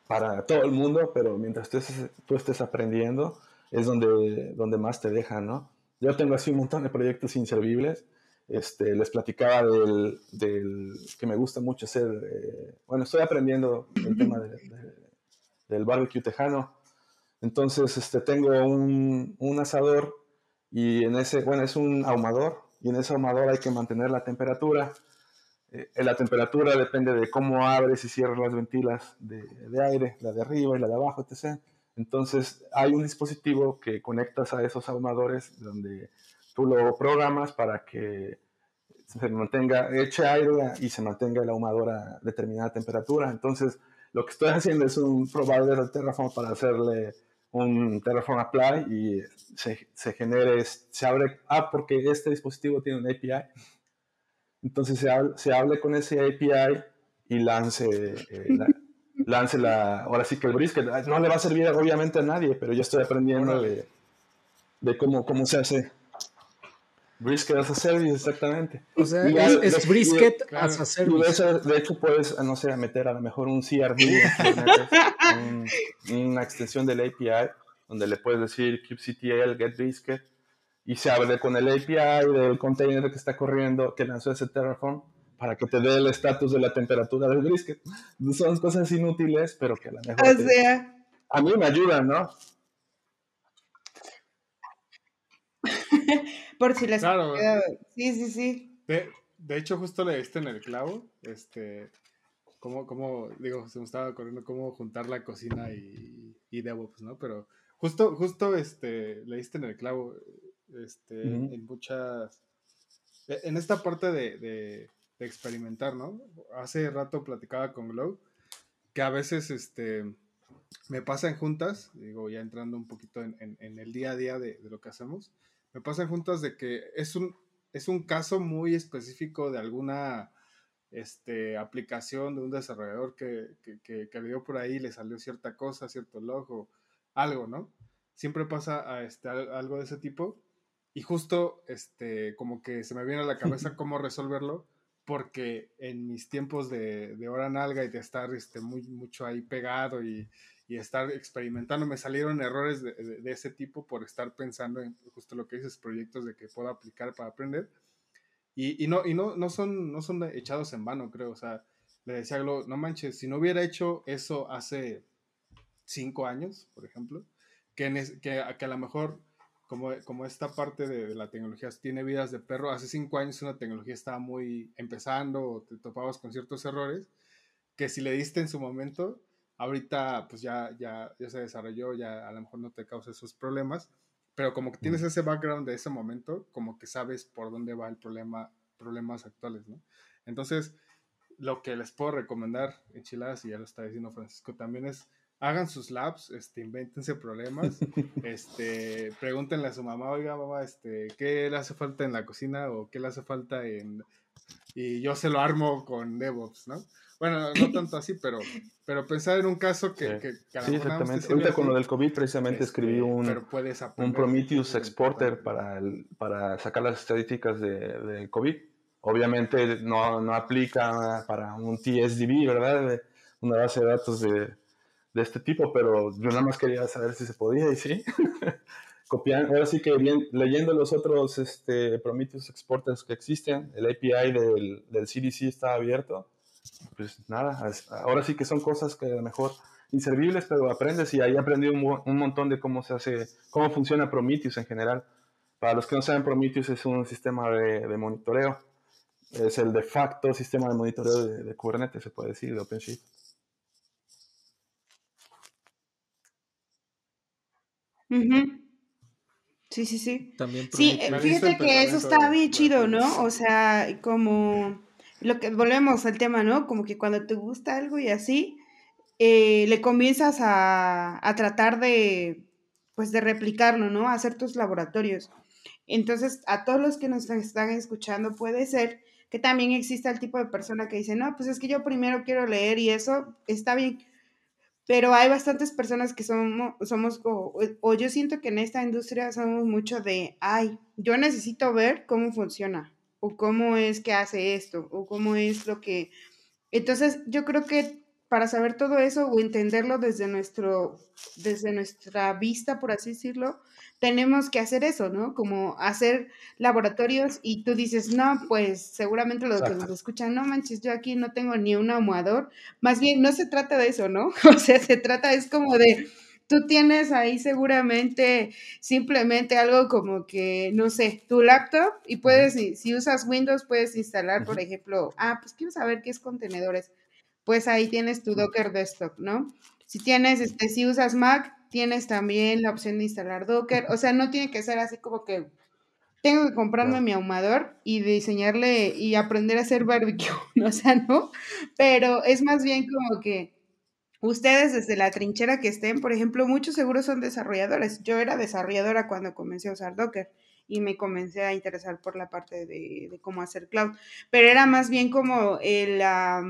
para todo el mundo, pero mientras tú estés, tú estés aprendiendo, es donde, donde más te dejan, ¿no? Yo tengo así un montón de proyectos inservibles. Este, les platicaba del, del, que me gusta mucho hacer, eh, bueno, estoy aprendiendo el tema del barbecue tejano. Entonces, este, tengo un, un, asador y en ese, bueno, es un ahumador y en ese ahumador hay que mantener la temperatura. Eh, la temperatura depende de cómo abres y cierras las ventilas de, de aire, la de arriba y la de abajo, etc. Entonces, hay un dispositivo que conectas a esos ahumadores donde tú lo programas para que se mantenga, eche aire y se mantenga el ahumador a determinada temperatura. Entonces, lo que estoy haciendo es un provider de Terraform para hacerle un Terraform Apply y se, genere, se abre, ah, porque este dispositivo tiene un API. Entonces se, se hable con ese API y lance eh, la, lance la, ahora sí que el brisket, no le va a servir obviamente a nadie, pero yo estoy aprendiendo de, de cómo, cómo se hace. Brisket as a service, exactamente. O sea, es, brisket as a service. De hecho, puedes, no sé, meter a lo mejor un CRD, una extensión del API, donde le puedes decir kubectl get brisket, y se abre con el API del container que está corriendo, que lanzó ese Terraform, para que te dé el estatus de la temperatura del brisket. Son cosas inútiles, pero que a lo mejor... O sea... A mí me ayudan, ¿no? <laughs> Por si las... Claro. Sí, sí, sí. De, de hecho, justo le diste en el clavo, este, cómo, cómo, digo, se me estaba corriendo cómo juntar la cocina y, y DevOps, ¿no? Pero justo, justo, este, le diste en el clavo, este, en muchas, e, en esta parte de, de, experimentar, ¿no? Hace rato platicaba con Glow, que a veces, este, me pasa en juntas, digo, ya entrando un poquito en, en, el día a día de, de, lo que hacemos, me pasa en juntas de que es un, es un caso muy específico de alguna este, aplicación de un desarrollador que, que, que, vio por ahí, le salió cierta cosa, cierto logo, algo, ¿no? Siempre pasa a este, algo de ese tipo y justo este, como que se me viene a la cabeza <laughs> cómo resolverlo porque en mis tiempos de, de hora nalga y de estar este, muy, mucho ahí pegado y, y estar experimentando, me salieron errores de, de, ese tipo por estar pensando en justo lo que dices, proyectos de que puedo aplicar para aprender. Y, y, no, y no, no, son, no son echados en vano, creo. O sea, le decía algo, no manches, si no hubiera hecho eso hace cinco años, por ejemplo, que, que, que a lo mejor como, como esta parte de, de, la tecnología tiene vidas de perro, hace cinco años una tecnología estaba muy empezando o te topabas con ciertos errores que si le diste en su momento, Ahorita pues ya, ya, ya se desarrolló, ya a lo mejor no te causa esos problemas, pero como que tienes ese background de ese momento, como que sabes por dónde va el problema, problemas actuales, ¿no? Entonces, lo que les puedo recomendar, enchiladas, y ya lo está diciendo Francisco, también es hagan sus labs, este, invéntense problemas, <laughs> este, pregúntenle a su mamá, oiga, mamá, este, ¿qué le hace falta en la cocina o qué le hace falta en... Y yo se lo armo con DevOps, ¿no? Bueno, no tanto así, pero, pero pensar en un caso que... que, sí, exactamente. Ahorita con lo del COVID precisamente este, escribí un, un Prometheus Exporter para, el, para sacar las estadísticas de, de COVID. Obviamente no, no, aplica para un TSDB, ¿verdad? una base de datos de, de, este tipo, pero yo nada más quería saber si se podía y sí. <laughs> Copiando, ahora sí que leyendo los otros este, Prometheus Exporters que existen, el API del, del CDC está abierto pues nada, ahora sí que son cosas que a lo mejor inservibles, pero aprendes y ahí aprendí un, un, montón de cómo se hace, cómo funciona Prometheus en general. Para los que no saben, Prometheus es un sistema de, de monitoreo, es el de facto sistema de monitoreo de, de Kubernetes, se puede decir, de OpenShift. Sí, sí, sí. También sí, eh, fíjate que eso está bien chido, ¿no? O sea, como lo que volvemos al tema, ¿no? Como que cuando te gusta algo y así, eh, le comienzas a, a, tratar de, pues, de replicarlo, ¿no? hacer tus laboratorios. Entonces, a todos los que nos están escuchando, puede ser que también exista el tipo de persona que dice, no, pues es que yo primero quiero leer y eso está bien. Pero hay bastantes personas que somos, somos o, yo siento que en esta industria somos mucho de, ay, yo necesito ver cómo funciona o cómo es que hace esto, o cómo es lo que... Entonces, yo creo que para saber todo eso o entenderlo desde, nuestro, desde nuestra vista, por así decirlo, tenemos que hacer eso, ¿no? Como hacer laboratorios y tú dices, no, pues seguramente los que nos escuchan, no manches, yo aquí no tengo ni un ahumador. Más bien, no se trata de eso, ¿no? <laughs> O sea, se trata, es como de, tú tienes ahí seguramente simplemente algo como que, no sé, tu laptop y puedes, si usas Windows, puedes instalar, por ejemplo, ah, pues quiero saber qué es contenedores. Pues ahí tienes tu Docker Desktop, ¿no? Si tienes, este, si usas Mac, tienes también la opción de instalar Docker. O sea, no tiene que ser así como que tengo que comprarme mi ahumador y diseñarle y aprender a hacer barbecue, <laughs> o sea, ¿no? Pero es más bien como que ustedes desde la trinchera que estén, por ejemplo, muchos seguros son desarrolladores. Yo era desarrolladora cuando comencé a usar Docker y me comencé a interesar por la parte de, cómo hacer cloud, pero era más bien como la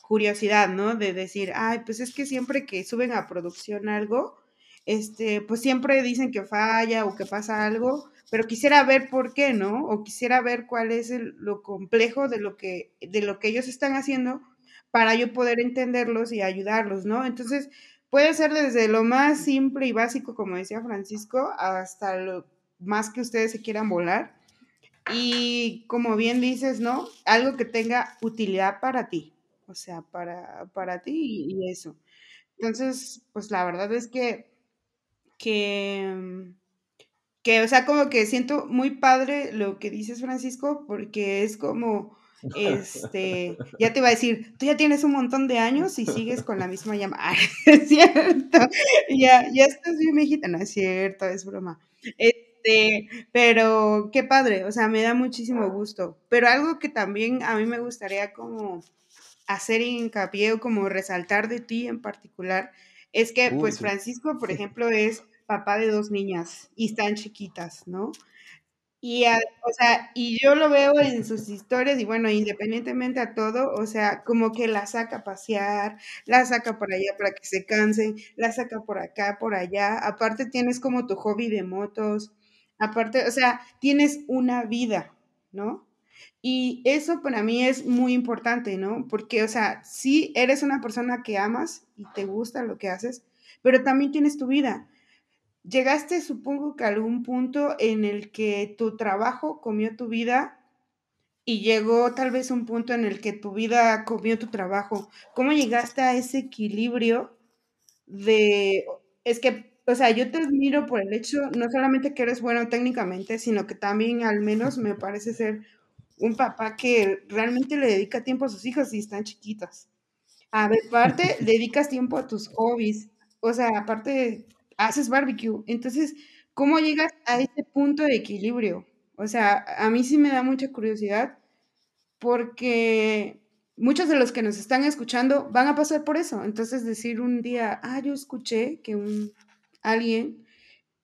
curiosidad, ¿no? De decir, ay, pues es que siempre que suben a producción algo, este, pues siempre dicen que falla o que pasa algo, pero quisiera ver por qué, ¿no? O quisiera ver cuál es lo complejo de lo que de lo que ellos están haciendo para yo poder entenderlos y ayudarlos, ¿no? Entonces, puede ser desde lo más simple y básico, como decía Francisco, hasta lo más que ustedes se quieran volar. Y como bien dices, ¿no? Algo que tenga utilidad para ti, o sea, para, para ti y, eso. Entonces, pues la verdad es que, que, que, o sea, como que siento muy padre lo que dices, Francisco, porque es como este, <laughs> ya te iba a decir, tú ya tienes un montón de años y sigues con la misma llamada. <laughs> es cierto, ya, ya estás bien viejita, no es cierto, es broma. Este, pero qué padre, o sea, me da muchísimo gusto. Pero algo que también a mí me gustaría como hacer hincapié o como resaltar de ti en particular es que, pues, Francisco, por ejemplo, es papá de dos niñas y están chiquitas, ¿no? Y, o sea, y yo lo veo en sus historias y bueno, independientemente a todo, o sea, como que la saca a pasear, la saca por allá para que se cansen, la saca por acá, por allá. Aparte tienes como tu hobby de motos, aparte, o sea, tienes una vida, ¿no? Y eso para mí es muy importante, ¿no? Porque, o sea, sí eres una persona que amas y te gusta lo que haces, pero también tienes tu vida. Llegaste, supongo que a algún punto en el que tu trabajo comió tu vida y llegó tal vez un punto en el que tu vida comió tu trabajo. ¿Cómo llegaste a ese equilibrio de, es que, o sea, yo te admiro por el hecho, no solamente que eres bueno técnicamente, sino que también al menos me parece ser un papá que realmente le dedica tiempo a sus hijos y están chiquitas. A ver, aparte, <laughs> dedicas tiempo a tus hobbies. O sea, aparte, haces barbecue. Entonces, ¿cómo llegas a ese punto de equilibrio? O sea, a mí sí me da mucha curiosidad porque muchos de los que nos están escuchando van a pasar por eso. Entonces, decir un día, ah, yo escuché que un alguien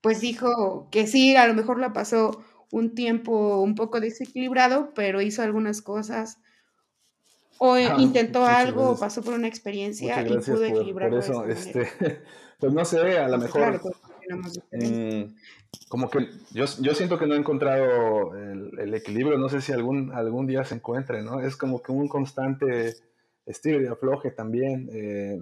pues dijo que sí, a lo mejor la pasó un tiempo un poco desequilibrado, pero hizo algunas cosas o ah, intentó algo o pasó por una experiencia y pudo equilibrar. Por eso, este, <laughs> pues no sé, a lo mejor. Pues, mm, como que yo, yo, siento que no he encontrado el, equilibrio, no sé si algún, algún día se encuentre, ¿no? Es como que un constante estilo de afloje también. Eh,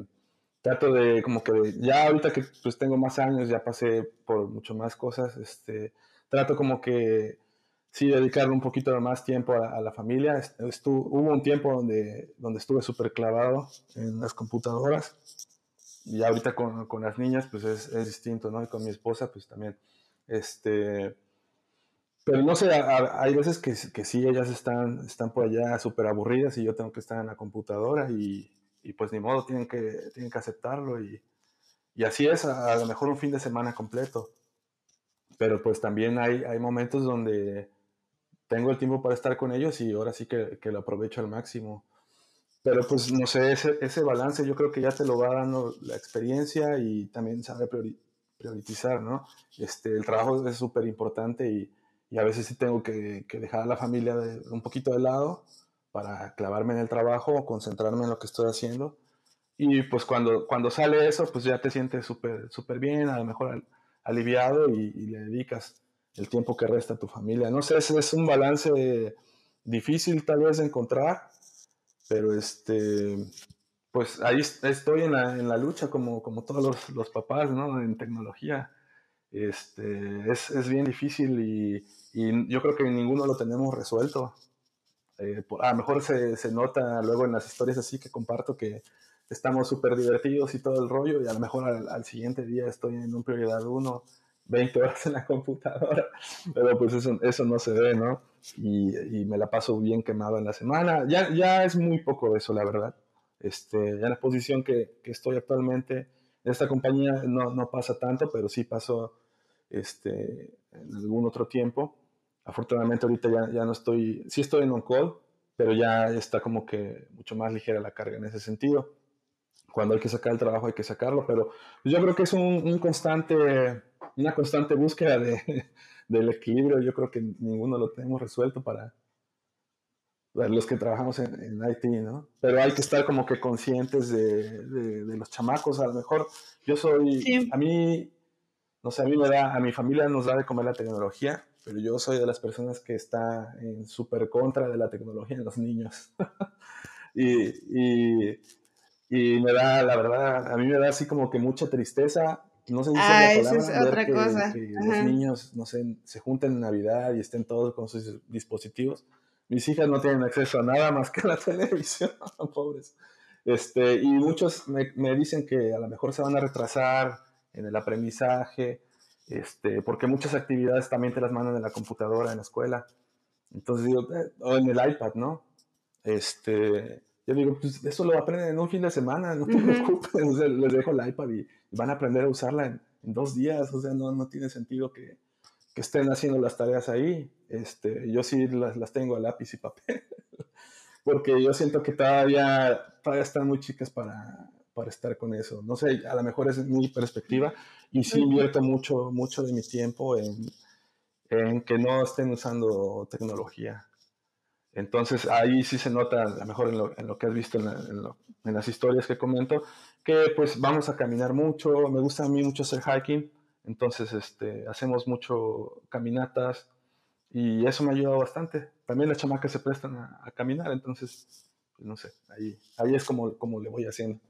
trato de, como que ya ahorita que pues tengo más años, ya pasé por mucho más cosas, este, trato como que sí dedicarle un poquito más tiempo a, la familia. hubo un tiempo donde, donde estuve súper clavado en las computadoras y ahorita con, con las niñas pues es, es, distinto, ¿no? Y con mi esposa pues también. Este, pero no sé, hay veces que, que, sí, ellas están, están por allá súper aburridas y yo tengo que estar en la computadora y, y, pues ni modo, tienen que, tienen que aceptarlo y, y así es, a, a, lo mejor un fin de semana completo pero pues también hay, hay momentos donde tengo el tiempo para estar con ellos y ahora sí que, que lo aprovecho al máximo. Pero pues no sé, ese, ese, balance yo creo que ya te lo va dando la experiencia y también sabe priorizar, ¿no? Este, el trabajo es súper importante y, y, a veces sí tengo que, dejar a la familia un poquito de lado para clavarme en el trabajo, concentrarme en lo que estoy haciendo. Y pues cuando, cuando sale eso, pues ya te sientes súper súper bien, a lo mejor aliviado y, le dedicas el tiempo que resta a tu familia. No sé, ese es un balance difícil tal vez de encontrar, pero este, pues ahí estoy en la, en la lucha como, como todos los, los, papás, ¿no? En tecnología. Este, es, es bien difícil y, y, yo creo que ninguno lo tenemos resuelto. Eh, a lo mejor se, se, nota luego en las historias así que comparto que estamos súper divertidos y todo el rollo, y a lo mejor al, siguiente día estoy en un prioridad 1, 20 horas en la computadora, <laughs> pero pues eso, eso no se ve, ¿no? Y, y, me la paso bien quemado en la semana. Ya, ya es muy poco eso, la verdad. Este, ya en la posición que, que estoy actualmente, en esta compañía no, no, pasa tanto, pero sí pasó este, en algún otro tiempo. Afortunadamente ahorita ya, ya no estoy, sí estoy en on-call, pero ya está como que mucho más ligera la carga en ese sentido cuando hay que sacar el trabajo hay que sacarlo, pero yo creo que es un, constante, una constante búsqueda de, del equilibrio. Yo creo que ninguno lo tenemos resuelto para, los que trabajamos en, en, IT, ¿no? Pero hay que estar como que conscientes de, de, los chamacos. A lo mejor yo soy, a mí, no sé, a mí me da, a mi familia nos da de comer la tecnología, pero yo soy de las personas que está en súper contra de la tecnología en los niños. <laughs> y, y y me da, la verdad, a mí me da así como que mucha tristeza. No sé si ah, eso es otra que, cosa. Que los niños, no sé, se junten en Navidad y estén todos con sus dispositivos. Mis hijas no tienen acceso a nada más que a la <laughs> televisión, <laughs> pobres. Este, y muchos me, me, dicen que a lo mejor se van a retrasar en el aprendizaje, este, porque muchas actividades también te las mandan en la computadora, en la escuela. Entonces digo, eh, o en el iPad, ¿no? este, yo digo, pues eso lo aprenden en un fin de semana, no te preocupes, les dejo el iPad y, van a aprender a usarla en, dos días, o sea, no, no tiene sentido que, que, estén haciendo las tareas ahí. Este, yo sí las, las tengo a lápiz y papel, <laughs> porque yo siento que todavía, todavía están muy chicas para, para estar con eso. No sé, a lo mejor es mi perspectiva y sí invierto mucho, mucho de mi tiempo en, en que no estén usando tecnología. Entonces ahí sí se nota, a lo mejor en lo, que has visto en, las historias que comento, que pues vamos a caminar mucho, me gusta a mí mucho hacer hiking, entonces este, hacemos mucho caminatas y eso me ha ayudado bastante. También las chamacas se prestan a, caminar, entonces, pues, no sé, ahí, ahí es como, como le voy haciendo.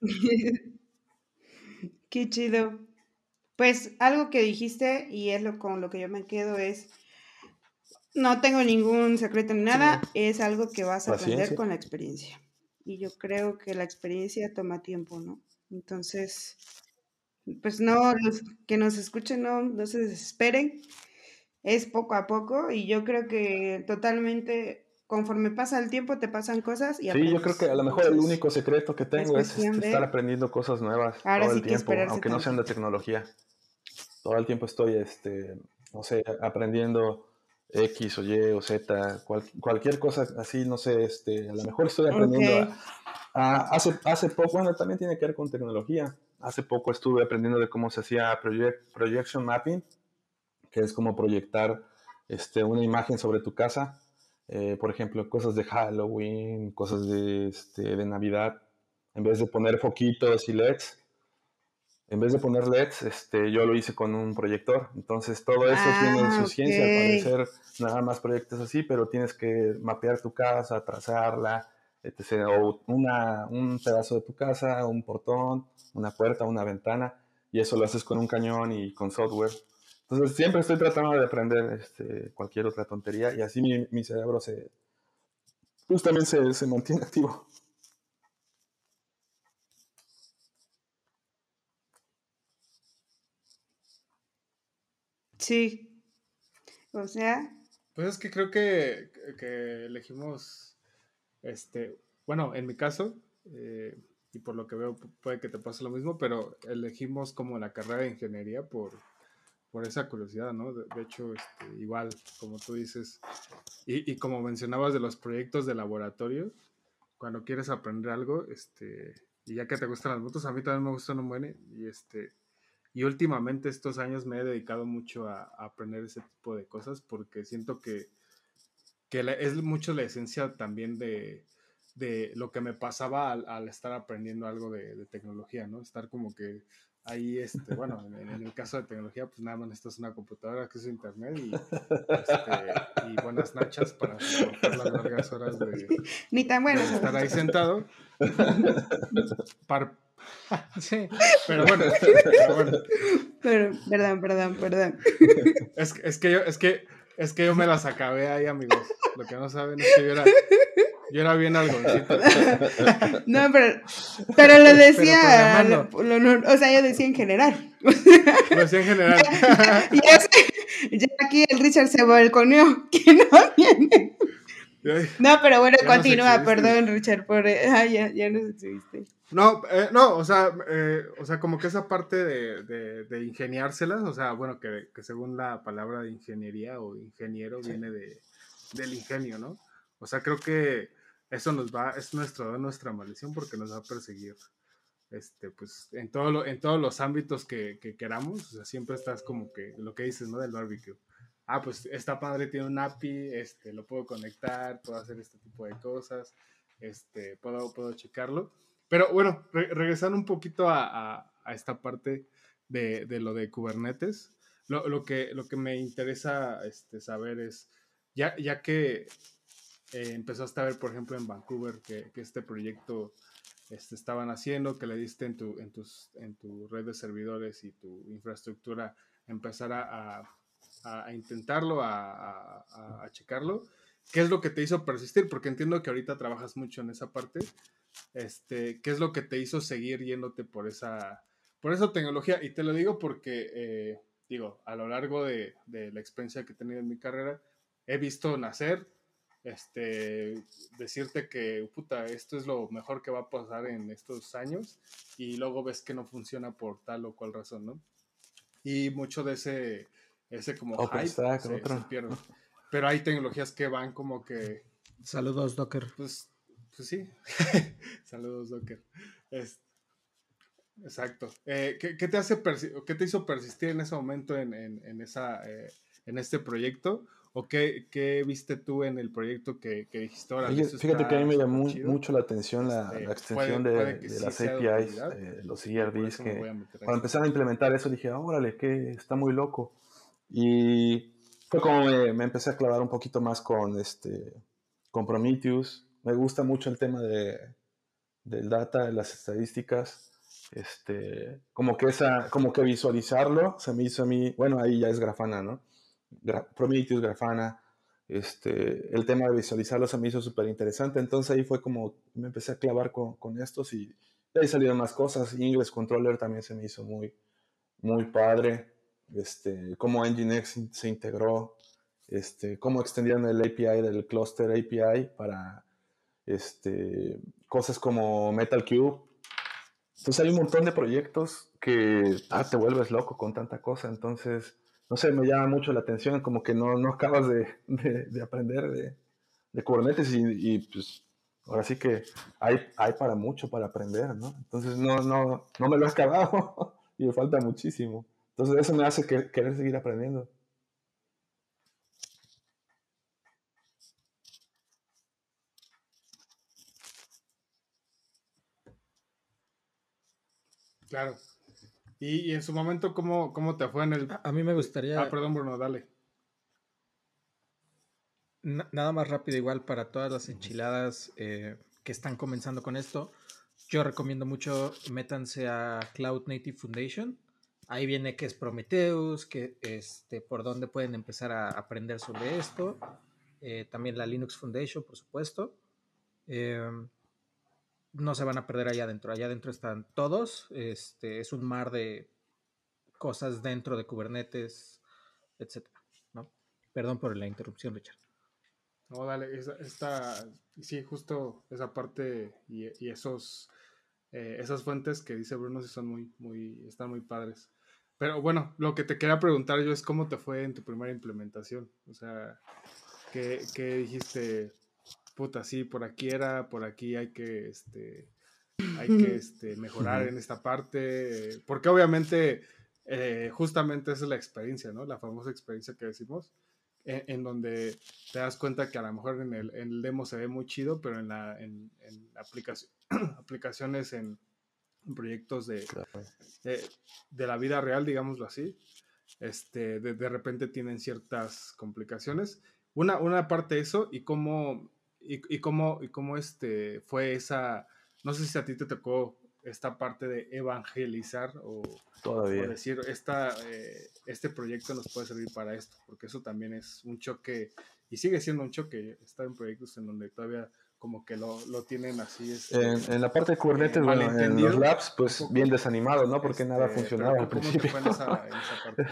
<laughs> Qué chido. Pues algo que dijiste y es lo con lo que yo me quedo es no tengo ningún secreto ni nada, es algo que vas a aprender con la experiencia. Y yo creo que la experiencia toma tiempo, ¿no? Entonces, pues no, los que nos escuchen no, no se desesperen, es poco a poco y yo creo que totalmente conforme pasa el tiempo te pasan cosas y Sí, yo creo que a lo mejor el único secreto que tengo es, este, estar aprendiendo cosas nuevas todo el tiempo, aunque no sean de tecnología. Todo el tiempo estoy, este, no sé, aprendiendo X o Y o Z, cualquier cosa así, no sé, este, a lo mejor estoy aprendiendo hace, hace poco, bueno, también tiene que ver con tecnología. Hace poco estuve aprendiendo de cómo se hacía projection mapping, que es como proyectar este, una imagen sobre tu casa eh, por ejemplo, cosas de Halloween, cosas de, este, de Navidad, en vez de poner foquitos y LEDs, en vez de poner LEDs, este, yo lo hice con un proyector. Entonces, todo eso tiene ah, su ciencia, al parecer, nada más proyectos así, pero tienes que mapear tu casa, trazarla, etc. O una, un pedazo de tu casa, un portón, una puerta, una ventana, y eso lo haces con un cañón y con software. Entonces siempre estoy tratando de aprender este, cualquier otra tontería y así mi, mi cerebro se, pues también se, se mantiene activo. Sí. O sea. Pues es que creo que, que elegimos, este, bueno, en mi caso, eh, y por lo que veo puede que te pase lo mismo, pero elegimos como la carrera de ingeniería por, por esa curiosidad, ¿no? De, hecho, este, igual, como tú dices, y, como mencionabas de los proyectos de laboratorio, cuando quieres aprender algo, este, y ya que te gustan las motos, a mí también me gustan un buen, y este, y últimamente estos años me he dedicado mucho a, aprender ese tipo de cosas porque siento que, que es mucho la esencia también de, de lo que me pasaba al, estar aprendiendo algo de, de, tecnología, ¿no? Estar como que ahí, este, bueno, en, el caso de tecnología, pues nada más necesitas una computadora, que es internet y, este, y buenas nachas para soportar las largas horas de, Ni tan buenas. estar ahí sentado. <laughs> sí, pero bueno, pero bueno. Pero, perdón, perdón, perdón. Es, es, que yo, es que es que yo me las acabé ahí, amigos. Lo que no saben es que yo era, yo era bien algo. <laughs> No, pero, pero lo decía. Lo, o sea, yo decía en general. Lo decía en general. <laughs> ya, aquí el Richard se balconeó, que no viene. No, pero bueno, continúa, perdón, Richard, por. Ah, ya, ya nos exhibiste. No, eh, no, o sea, eh, o sea, como que esa parte de, de, de ingeniárselas, o sea, bueno, que, que, según la palabra de ingeniería o ingeniero viene de, del ingenio, ¿no? O sea, creo que eso nos va, es nuestro, nuestra maldición porque nos va a perseguir. Este, pues en, todo lo, en todos los ámbitos que, que, queramos, siempre estás como que lo que dices, ¿no? Del barbecue. Ah, pues esta padre tiene un API, este, lo puedo conectar, puedo hacer este tipo de cosas, este, puedo, puedo checarlo. Pero bueno, regresando un poquito a, a, esta parte de, de, lo de Kubernetes, lo, lo, que, lo que me interesa este, saber es, ya, ya que eh, empezaste a ver, por ejemplo, en Vancouver que, que este proyecto este, estaban haciendo, que le diste en tu, en, tus, en tu red de servidores y tu infraestructura empezar a, a, a intentarlo, a, a, checarlo. ¿Qué es lo que te hizo persistir? Porque entiendo que ahorita trabajas mucho en esa parte. Este, ¿Qué es lo que te hizo seguir yéndote por esa, por esa tecnología? Y te lo digo porque, eh, digo, a lo largo de, de la experiencia que he tenido en mi carrera, he visto nacer, este, decirte que, puta, esto es lo mejor que va a pasar en estos años y luego ves que no funciona por tal o cual razón, ¿no? Y mucho de ese, ese como hype se, se pierde. Pero hay tecnologías que van como que... Saludos, Docker. Pues, pues sí. <laughs> Saludos, Docker. Es, exacto. Eh, ¿qué, ¿qué, te hace ¿Qué te hizo persistir en ese momento en, en, en esa, eh, en este proyecto? ¿O qué, qué, viste tú en el proyecto que, que dijiste ahora? Fíjate, fíjate que a mí me llamó mucho la atención la, este, la extensión puede, puede de, de sí las APIs, eh, los ERDs, que cuando empezaron a implementar eso dije, órale, que está muy loco. Y fue como me, me, empecé a clavar un poquito más con, este, con Prometheus. Me gusta mucho el tema de, del data, de las estadísticas. Este, como que esa, como que visualizarlo se me hizo a mí, bueno, ahí ya es Grafana, ¿no? Prometheus, Grafana, este, el tema de visualizarlo se me hizo súper interesante, entonces ahí fue como me empecé a clavar con, con, estos y ahí salieron más cosas, Ingress Controller también se me hizo muy, muy padre, este, cómo Nginx se integró, este, cómo extendieron el API del cluster API para este, cosas como Metal Cube. Entonces hay un montón de proyectos que ah, te vuelves loco con tanta cosa, entonces no sé, me llama mucho la atención, como que no, no acabas de, de, de aprender de, de Kubernetes y, y, pues ahora sí que hay, hay para mucho para aprender, ¿no? Entonces no, no, no me lo he acabado <laughs> y me falta muchísimo. Entonces eso me hace que, querer seguir aprendiendo. Claro. Y, y, en su momento, ¿cómo, ¿cómo te fue en el...? A, a, mí me gustaría... Ah, perdón, Bruno, dale. nada más rápido, igual para todas las enchiladas eh, que están comenzando con esto. Yo recomiendo mucho, métanse a Cloud Native Foundation. Ahí viene que es Prometheus, que este, por dónde pueden empezar a aprender sobre esto. Eh, también la Linux Foundation, por supuesto. Eh, no se van a perder allá adentro. Allá adentro están todos. Este es un mar de cosas dentro de Kubernetes, etcétera. ¿no? Perdón por la interrupción, Richard. No, dale, esta, sí, justo esa parte y, y esos, eh, esas fuentes que dice Bruno sí son muy, muy, están muy padres. Pero bueno, lo que te quería preguntar yo es cómo te fue en tu primera implementación. O sea, ¿qué, qué dijiste? Puta, sí, por aquí era, por aquí hay que, este, hay que <laughs> este, mejorar en esta parte, porque obviamente, eh, justamente esa es la experiencia, ¿no? La famosa experiencia que decimos, en, en, donde te das cuenta que a lo mejor en el, en el demo se ve muy chido, pero en, la, en, en aplicación, <clears throat> aplicaciones en, proyectos de, de, de, la vida real, digámoslo así, este, de, de repente tienen ciertas complicaciones. Una, una parte eso y cómo y, y, cómo, y cómo este fue esa, no sé si a ti te tocó esta parte de evangelizar o, Todavía. o decir, esta, eh, este proyecto nos puede servir para esto, porque eso también es un choque, y sigue siendo un choque estar en proyectos en donde todavía como que lo, lo tienen así. Este, en, en, la parte de Kubernetes, eh, bueno, en los labs, pues bien desanimado, ¿no? Porque este, nada funcionaba al principio. En esa, en esa <laughs> parte?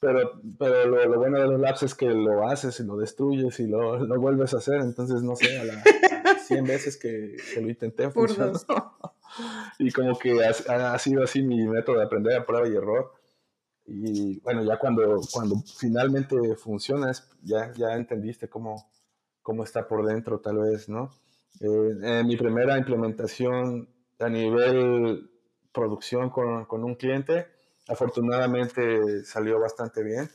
Pero, pero lo, lo, bueno de los labs es que lo haces y lo destruyes y lo, lo vuelves a hacer. Entonces, no sé, a las 100 veces que, que, lo intenté funcionó. <laughs> y como que ha, ha, sido así mi método de aprender a prueba y error. Y bueno, ya cuando, cuando finalmente funciona, ya, ya entendiste cómo, cómo está por dentro, tal vez, ¿no? Eh, en mi primera implementación a nivel producción con, con un cliente, afortunadamente salió bastante bien.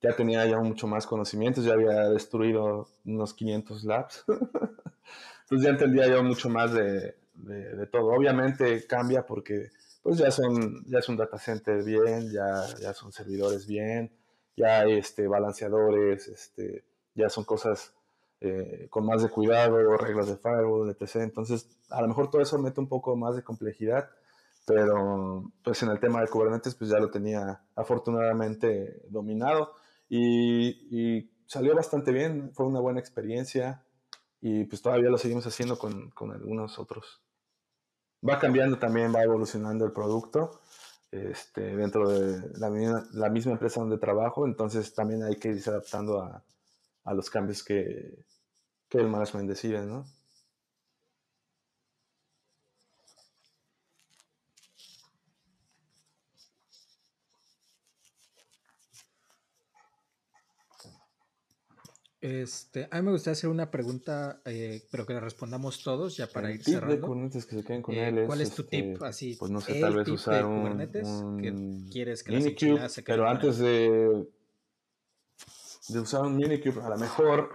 Ya tenía ya mucho más conocimientos, ya había destruido unos 500 labs. <laughs> Entonces ya entendía yo mucho más de, de, de, todo. Obviamente cambia porque pues ya son ya es un data center bien, ya, ya son servidores bien, ya hay este, balanceadores, este, ya son cosas eh, con más de cuidado, reglas de firewall, etc. Entonces a lo mejor todo eso mete un poco más de complejidad pero pues en el tema de Kubernetes pues ya lo tenía afortunadamente dominado y, salió bastante bien, fue una buena experiencia y pues todavía lo seguimos haciendo con, con algunos otros. Va cambiando también, va evolucionando el producto, este, dentro de la, misma- la misma empresa donde trabajo, entonces también hay que irse adaptando a, a los cambios que, que el management decide, ¿no? Este, a mí me gustaría hacer una pregunta, eh, pero que la respondamos todos ya para El ir tip de cerrando. Kubernetes que se queden con Eh, él es, ¿Cuál es tu este, tip así? Pues no sé, tal vez usar de un, Kubernetes que un quieres que las se queden pero antes de, de usar un Minikube, a lo mejor,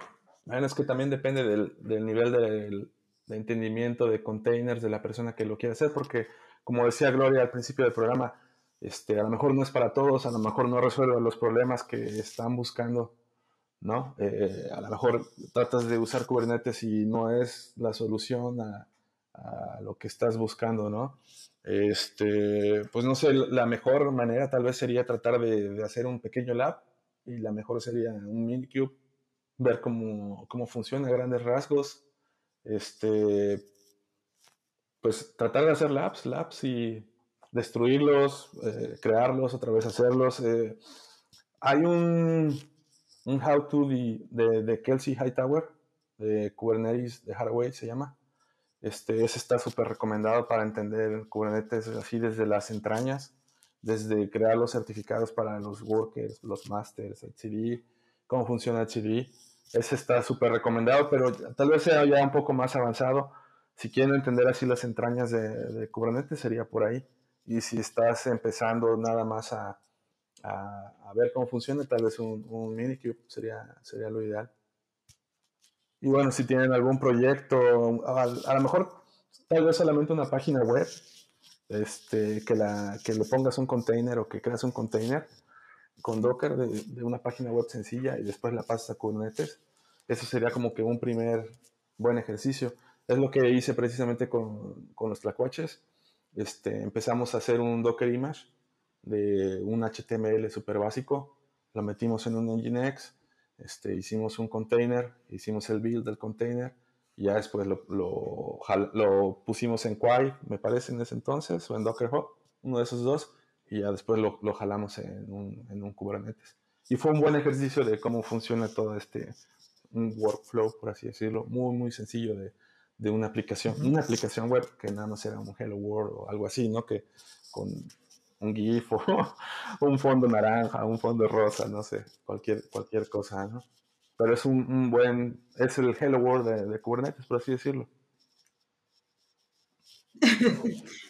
bueno, es que también depende del, del nivel del- de entendimiento de containers de la persona que lo quiere hacer, porque como decía Gloria al principio del programa, este, a lo mejor no es para todos, a lo mejor no resuelve los problemas que están buscando, ¿no? Eh, a lo mejor tratas de usar Kubernetes y no es la solución a, lo que estás buscando, ¿no? Este, pues no sé, la mejor manera tal vez sería tratar de, de hacer un pequeño lab y la mejor sería un Minikube, ver cómo, cómo funciona a grandes rasgos, este, pues tratar de hacer labs, labs y destruirlos, eh, crearlos, otra vez hacerlos. eh. Hay un, un how-to de, de, de Kelsey Hightower, de Kubernetes, de Haraway se llama. Este, ese está súper recomendado para entender Kubernetes así desde las entrañas, desde crear los certificados para los workers, los masters, etcd, cómo funciona etcd. Ese está súper recomendado, pero tal vez sea ya un poco más avanzado. Si quieren entender así las entrañas de, de Kubernetes, sería por ahí. Y si estás empezando nada más a, a, ver cómo funciona, tal vez un, un Minikube sería, sería lo ideal. Y bueno, si tienen algún proyecto, a, a lo mejor tal vez solamente una página web, este, que, la, que le pongas un container o que creas un container con Docker de, de una página web sencilla y después la pasas a Kubernetes. Eso sería como que un primer buen ejercicio. Es lo que hice precisamente con, con los tlacuaches. Este, empezamos a hacer un Docker image de un HTML súper básico, lo metimos en un Nginx, este, hicimos un container, hicimos el build del container y ya después lo, lo, lo pusimos en Quay, me parece en ese entonces, o en Docker Hub, uno de esos dos, y ya después lo, lo jalamos en un, en un Kubernetes. Y fue un buen ejercicio de cómo funciona todo este un workflow, por así decirlo, muy, muy sencillo de, de una aplicación, una aplicación web que nada más era un Hello World o algo así, ¿no? Que con un GIF o <laughs> un fondo naranja, un fondo rosa, no sé, cualquier, cualquier cosa, ¿no? Pero es un, un buen, es el Hello World de, de Kubernetes, por así decirlo. <laughs>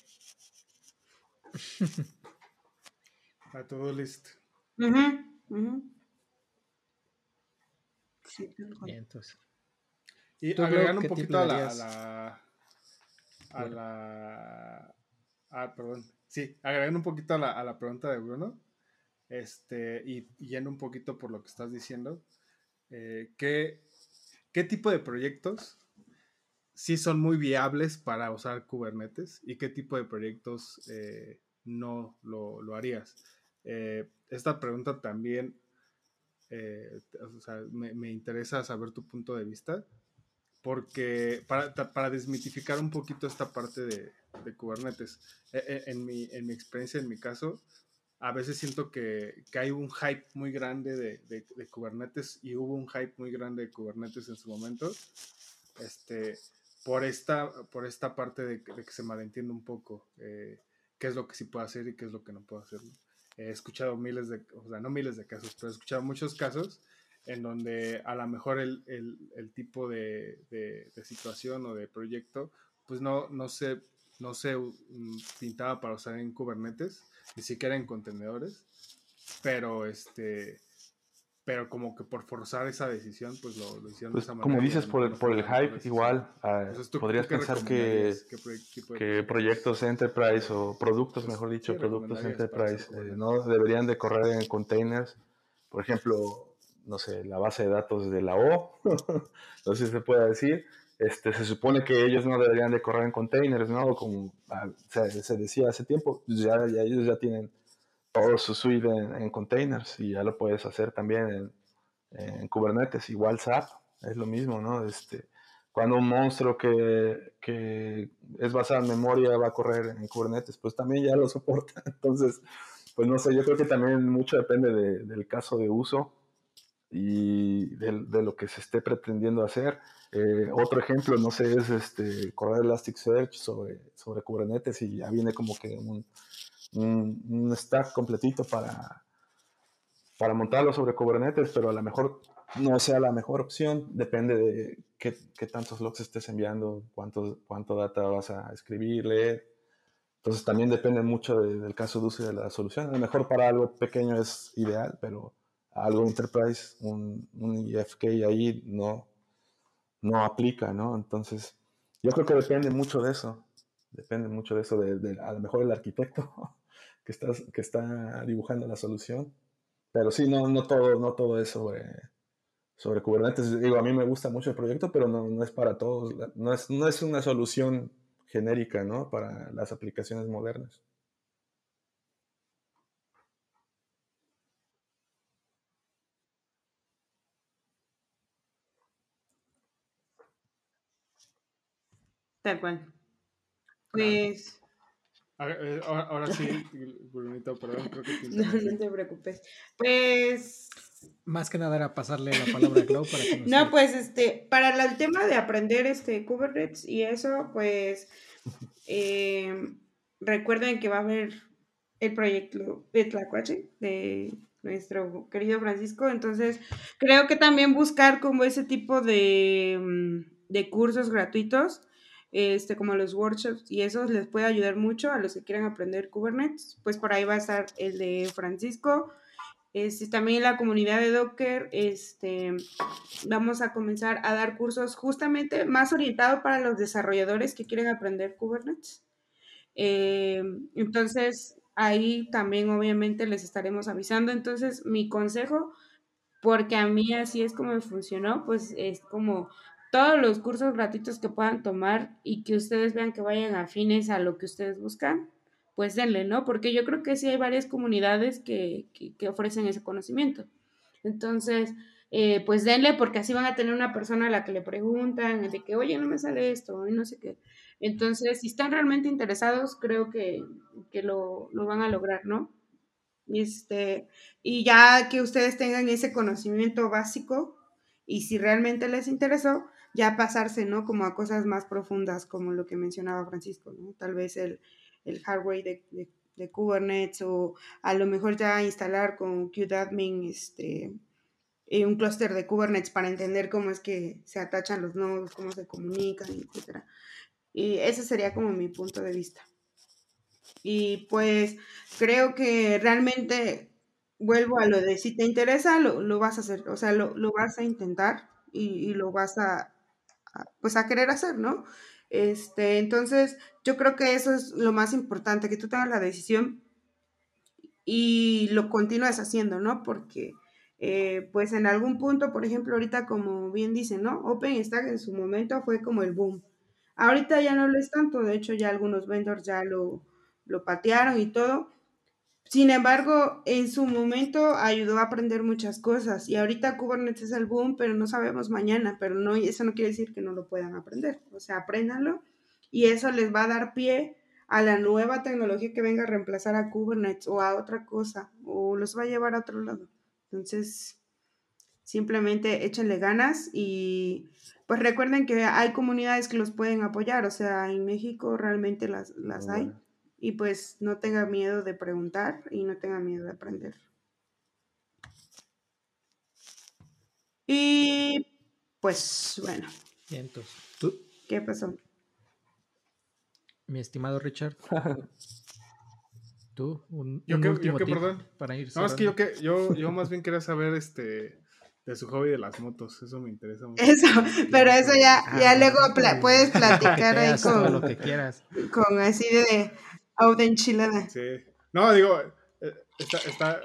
A todo list. Ujú, ujú. Sí. Bien, entonces. Y ¿Tú, Glo, agregando un poquito a la, a la. A la. Ah, perdón. Sí, agregando un poquito a la, a la pregunta de Bruno. Este, y, yendo un poquito por lo que estás diciendo. eh, ¿qué, ¿Qué tipo de proyectos sí son muy viables para usar Kubernetes? ¿Y qué tipo de proyectos eh, no lo, lo harías? Eh, esta pregunta también o sea, me, me interesa saber tu punto de vista, porque para, para desmitificar un poquito esta parte de, de Kubernetes, e- e- en, mi, en mi experiencia, en mi caso, a veces siento que, que hay un hype muy grande de, de- de Kubernetes y hubo un hype muy grande de Kubernetes en su momento, este, por, esta, por esta parte de, que- se malentiende un poco eh, qué es lo que sí puedo hacer y qué es lo que no puedo hacer. He escuchado miles de, o sea, no miles de casos, pero he escuchado muchos casos en donde a lo mejor el, el- el tipo de, de- de situación o de proyecto, pues no, no se, no se mm, pintaba para usar en Kubernetes, ni siquiera en contenedores, pero este pero como que por forzar esa decisión, pues lo, lo hicieron Pues de esa como manera. y dices, por el, por el hype, igual, Entonces, ¿tú- tú podrías pensar que, que proyectos? enterprise o productos, Pues, mejor dicho, ¿qué productos enterprise, eh, no deberían de correr en containers. Por ejemplo, no sé, la base de datos de la O, <laughs> no sé si se puede decir. Este, se supone que ellos no deberían de correr en containers, ¿no? Como ah, se, decía hace tiempo, pues ya, ellos ya tienen todo su suite en, containers y ya lo puedes hacer también en, en Kubernetes. Igual SAP es lo mismo, ¿no? Este, cuando un monstruo que, que, es basado en memoria va a correr en Kubernetes, pues también ya lo soporta. <laughs> Entonces, pues no sé, yo creo que también mucho depende del caso de uso y de, de, lo que se esté pretendiendo hacer. Eh, otro ejemplo, no sé, es este, correr Elasticsearch sobre, sobre Kubernetes y ya viene como que un, un, un stack completito para, para montarlo sobre Kubernetes, pero a lo mejor no sea la mejor opción, depende de qué, qué tantos logs estés enviando, cuánto, cuánto data vas a escribir, leer. Entonces también depende mucho del caso de uso de la solución. A lo mejor para algo pequeño es ideal, pero algo enterprise, un, un IFK ahí no, no aplica, ¿no? Entonces, yo creo que depende mucho de eso. Depende mucho de eso, de, a lo mejor el arquitecto <laughs> que, está, que está dibujando la solución. Pero sí, no, no, todo, no todo es sobre, sobre Kubernetes. Digo, a mí me gusta mucho el proyecto, pero no, no es para todos. No es, no es una solución genérica, ¿no? Para las aplicaciones modernas. Tal cual. Pues. Eh, ahora, sí, <laughs> Brunito, perdón, creo que <laughs> No, no te preocupes. Pues. Más que nada era pasarle la palabra a Clau para que No, pues este, para el tema de aprender este Kubernetes y eso, pues <laughs> eh, recuerden que va a haber el proyecto de Tlacuache de nuestro querido Francisco, entonces creo que también buscar como ese tipo de, mm, de cursos gratuitos este, como los workshops y eso les puede ayudar mucho a los que quieran aprender Kubernetes, pues por ahí va a estar el de Francisco. Este, también la comunidad de Docker, este, vamos a comenzar a dar cursos justamente más orientados para los desarrolladores que quieren aprender Kubernetes. Eh, entonces, ahí también obviamente les estaremos avisando. Entonces, mi consejo, porque a mí así es como me funcionó, pues es como todos los cursos gratuitos que puedan tomar y que ustedes vean que vayan afines a lo que ustedes buscan, pues denle, ¿no? Porque yo creo que sí hay varias comunidades que, ofrecen ese conocimiento. Entonces, eh, pues denle porque así van a tener una persona a la que le preguntan de que, oye, no me sale esto, y no sé qué. Entonces, si están realmente interesados, creo que, lo, lo, van a lograr, ¿no? Este, y ya que ustedes tengan ese conocimiento básico y si realmente les interesó, ya pasarse, ¿no? Como a cosas más profundas, como lo que mencionaba Francisco, ¿no? Tal vez el, el hardware de, de, Kubernetes o a lo mejor ya instalar con Qdadmin este, eh, un clúster de Kubernetes para entender cómo es que se atachan los nodos, cómo se comunican, etc. Y ese sería como mi punto de vista. Y pues creo que realmente vuelvo a lo de si te interesa, lo, lo vas a hacer, o sea, lo, lo vas a intentar y, y, lo vas a, pues a querer hacer, ¿no? Este, entonces, yo creo que eso es lo más importante, que tú tengas la decisión y lo continúes haciendo, ¿no? Porque, eh, pues en algún punto, por ejemplo, ahorita como bien dicen, ¿no? OpenStack en su momento fue como el boom. Ahorita ya no lo es tanto, de hecho ya algunos vendors ya lo, lo patearon y todo, sin embargo, en su momento ayudó a aprender muchas cosas y ahorita Kubernetes es el boom, pero no sabemos mañana, pero no, eso no quiere decir que no lo puedan aprender. O sea, apréndanlo y eso les va a dar pie a la nueva tecnología que venga a reemplazar a Kubernetes o a otra cosa o los va a llevar a otro lado. Entonces, simplemente échenle ganas y pues recuerden que hay comunidades que los pueden apoyar, o sea, en México realmente las, las hay y pues no tenga miedo de preguntar y no tenga miedo de aprender. Y pues bueno. Y entonces, ¿tú? ¿Qué pasó? Mi estimado Richard. <laughs> ¿Tú? Un, yo un que, perdón. Para ir no, es que yo, que yo, <laughs> yo más bien quería saber este de su hobby de las motos, eso me interesa mucho. Eso, <laughs> pero eso ya, ya luego puedes platicar ahí con, lo que quieras. con así de, Oh, de enchilada. Sí. No, digo, eh, está, está,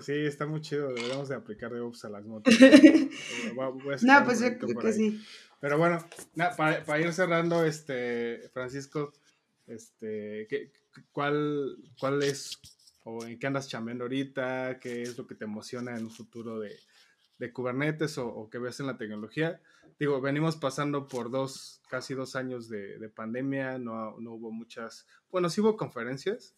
sí, está muy chido. Deberíamos de aplicar DevOps a las motos. <laughs> no, pues yo creo que sí. Pero bueno, para, para, ir cerrando, este, Francisco, este, ¿qué, cuál, ¿cuál es o en qué andas chambeando ahorita? ¿Qué es lo que te emociona en un futuro de, de Kubernetes o, que ves en la tecnología. Digo, venimos pasando por dos, casi dos años de, pandemia, no, no, hubo muchas, bueno, sí hubo conferencias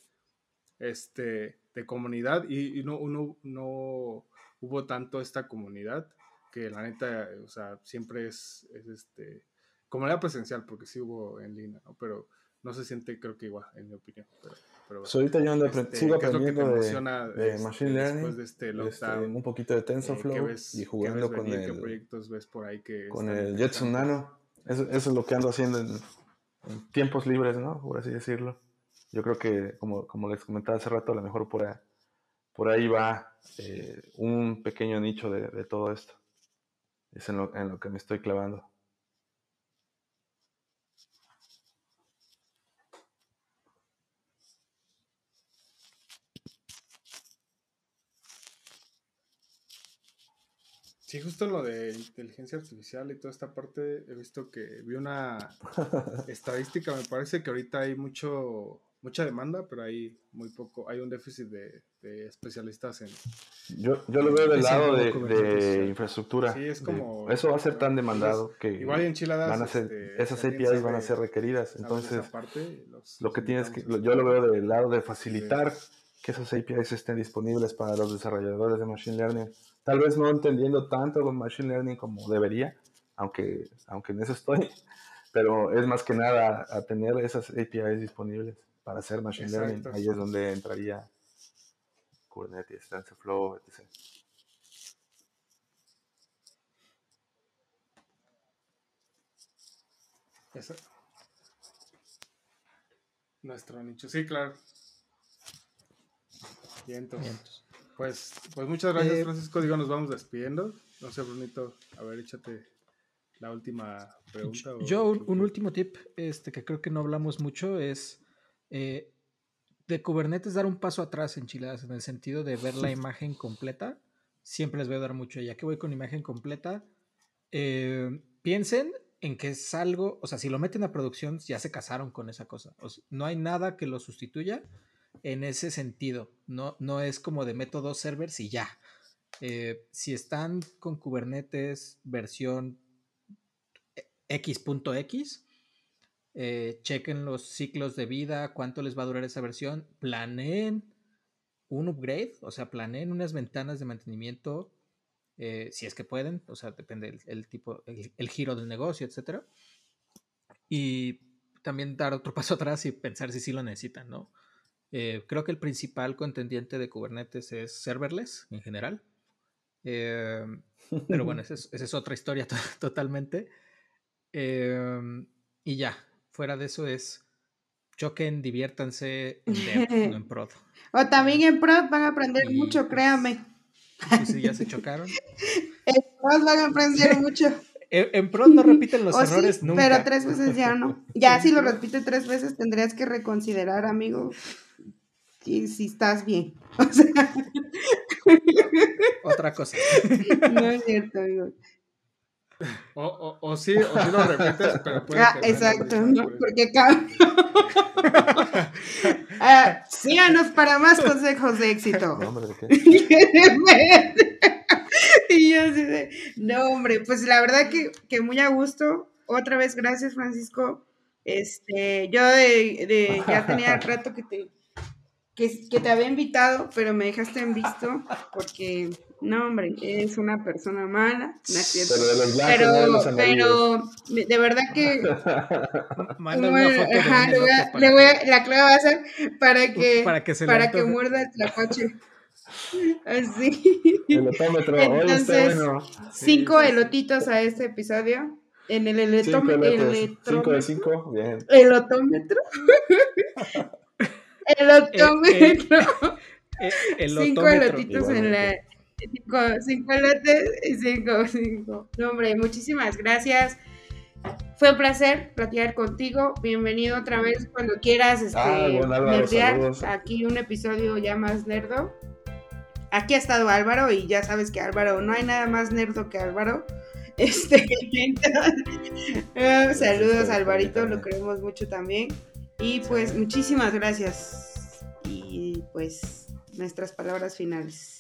este, de comunidad y, no, no hubo tanto esta comunidad que la neta, o sea, siempre es, es este, comunidad presencial, porque sí hubo en línea, ¿no? Pero no se siente, creo que igual, en mi opinión. Pero, pero ahorita yo ando este, sigo aprendiendo de, de, este, Machine Learning, de este, este un poquito de TensorFlow eh, y jugando con el, proyectos ves por ahí que con el Jetson Nano. Eso, eso, es lo que ando haciendo en, tiempos libres, ¿no? Por así decirlo. Yo creo que, como, como les comentaba hace rato, a lo mejor por ahí, por ahí va eh, un pequeño nicho de, de, todo esto. Es en lo, en lo que me estoy clavando. Sí, justo lo de inteligencia artificial y toda esta parte, he visto que vi una <laughs> estadística, me parece que ahorita hay mucho mucha demanda, pero hay muy poco, hay un déficit de, especialistas en... Yo, yo lo veo del lado de, infraestructura. Sí, es como... Eso va a ser tan demandado que... Igual en van a ser, este, esas APIs van a ser requeridas, entonces lo que tienes que, yo lo veo del lado de facilitar que esas APIs estén disponibles para los desarrolladores de Machine Learning Tal vez no entendiendo tanto con Machine Learning como debería, aunque, aunque en eso estoy, <laughs> pero es más que nada a tener esas APIs disponibles para hacer Machine Learning. Ahí es donde entraría Kubernetes, TensorFlow, etc. Eso. Nuestro nicho, sí, claro. Pues, pues muchas gracias, eh, Francisco. Digo, nos vamos despidiendo. No sé, Brunito, a ver, échate la última pregunta. Yo, un, último tip este, que creo que no hablamos mucho es eh, de Kubernetes dar un paso atrás en Chiladas, en el sentido de ver la <laughs> imagen completa. Siempre les voy a dar mucho. Ya que voy con imagen completa, eh, piensen en que es algo, o sea, si lo meten a producción, ya se casaron con esa cosa. no hay nada que lo sustituya en ese sentido. No, no es como de método servers y ya. Eh, si están con Kubernetes versión X.x, eh, chequen los ciclos de vida, cuánto les va a durar esa versión, planeen un upgrade, o sea, planeen unas ventanas de mantenimiento, eh, si es que pueden, o sea, depende del tipo, el, el, giro del negocio, etcétera. Y también dar otro <laughs> paso atrás y pensar si sí lo necesitan, ¿no? Eh, creo que el principal contendiente de Kubernetes es serverless en general. Eh, pero bueno, esa <laughs> es, otra historia <laughs> totalmente. Eh, y ya, fuera de eso es choquen, diviértanse en dev, no en <laughs> prod. O también en prod van a aprender mucho, créame. Sí, ya se chocaron. en prod van a aprender mucho. En, prod no repiten los errores nunca. Pero tres veces ya no. Ya si lo repite tres veces tendrías que reconsiderar, amigo si, estás bien. <laughs> Otra cosa. No es cierto, amigo. O, o, o, sí, o sí lo repites, pero puede ah, Exacto, ¿no? porque <laughs> ah, síganos para más consejos de éxito. No, hombre, ¿de qué? <laughs> y yo así de, no, hombre, pues la verdad que, que muy a gusto. Otra vez, gracias, Francisco. Este, yo de, de ya tenía rato que te que, te había invitado, pero me dejaste en visto porque, no, hombre, es una persona mala. No es Pero de los blancos, pero, de, los pero de verdad que. <laughs> Manda una foto le voy a, le voy a, la clave va a ser para que, para que, se para que muerda el tlacuache. <laughs> Así. Elotómetro. Entonces, bueno. cinco elotitos a este episodio. En el elotómetro. Cinco de cinco, bien. Elotómetro. <laughs> El otómetro. Eh, <laughs> el, cinco elotitos en la. Cinco, cinco elotes y cinco, cinco. No, hombre, muchísimas gracias. Fue un placer platicar contigo. Bienvenido otra vez cuando quieras este, ah, Aquí un episodio ya más nerdo. Aquí ha estado Álvaro y ya sabes que Álvaro, no hay nada más nerdo que Álvaro. <laughs> Este, uh, <laughs> saludos Alvarito, lo queremos mucho también. Y pues muchísimas gracias. Y pues nuestras palabras finales.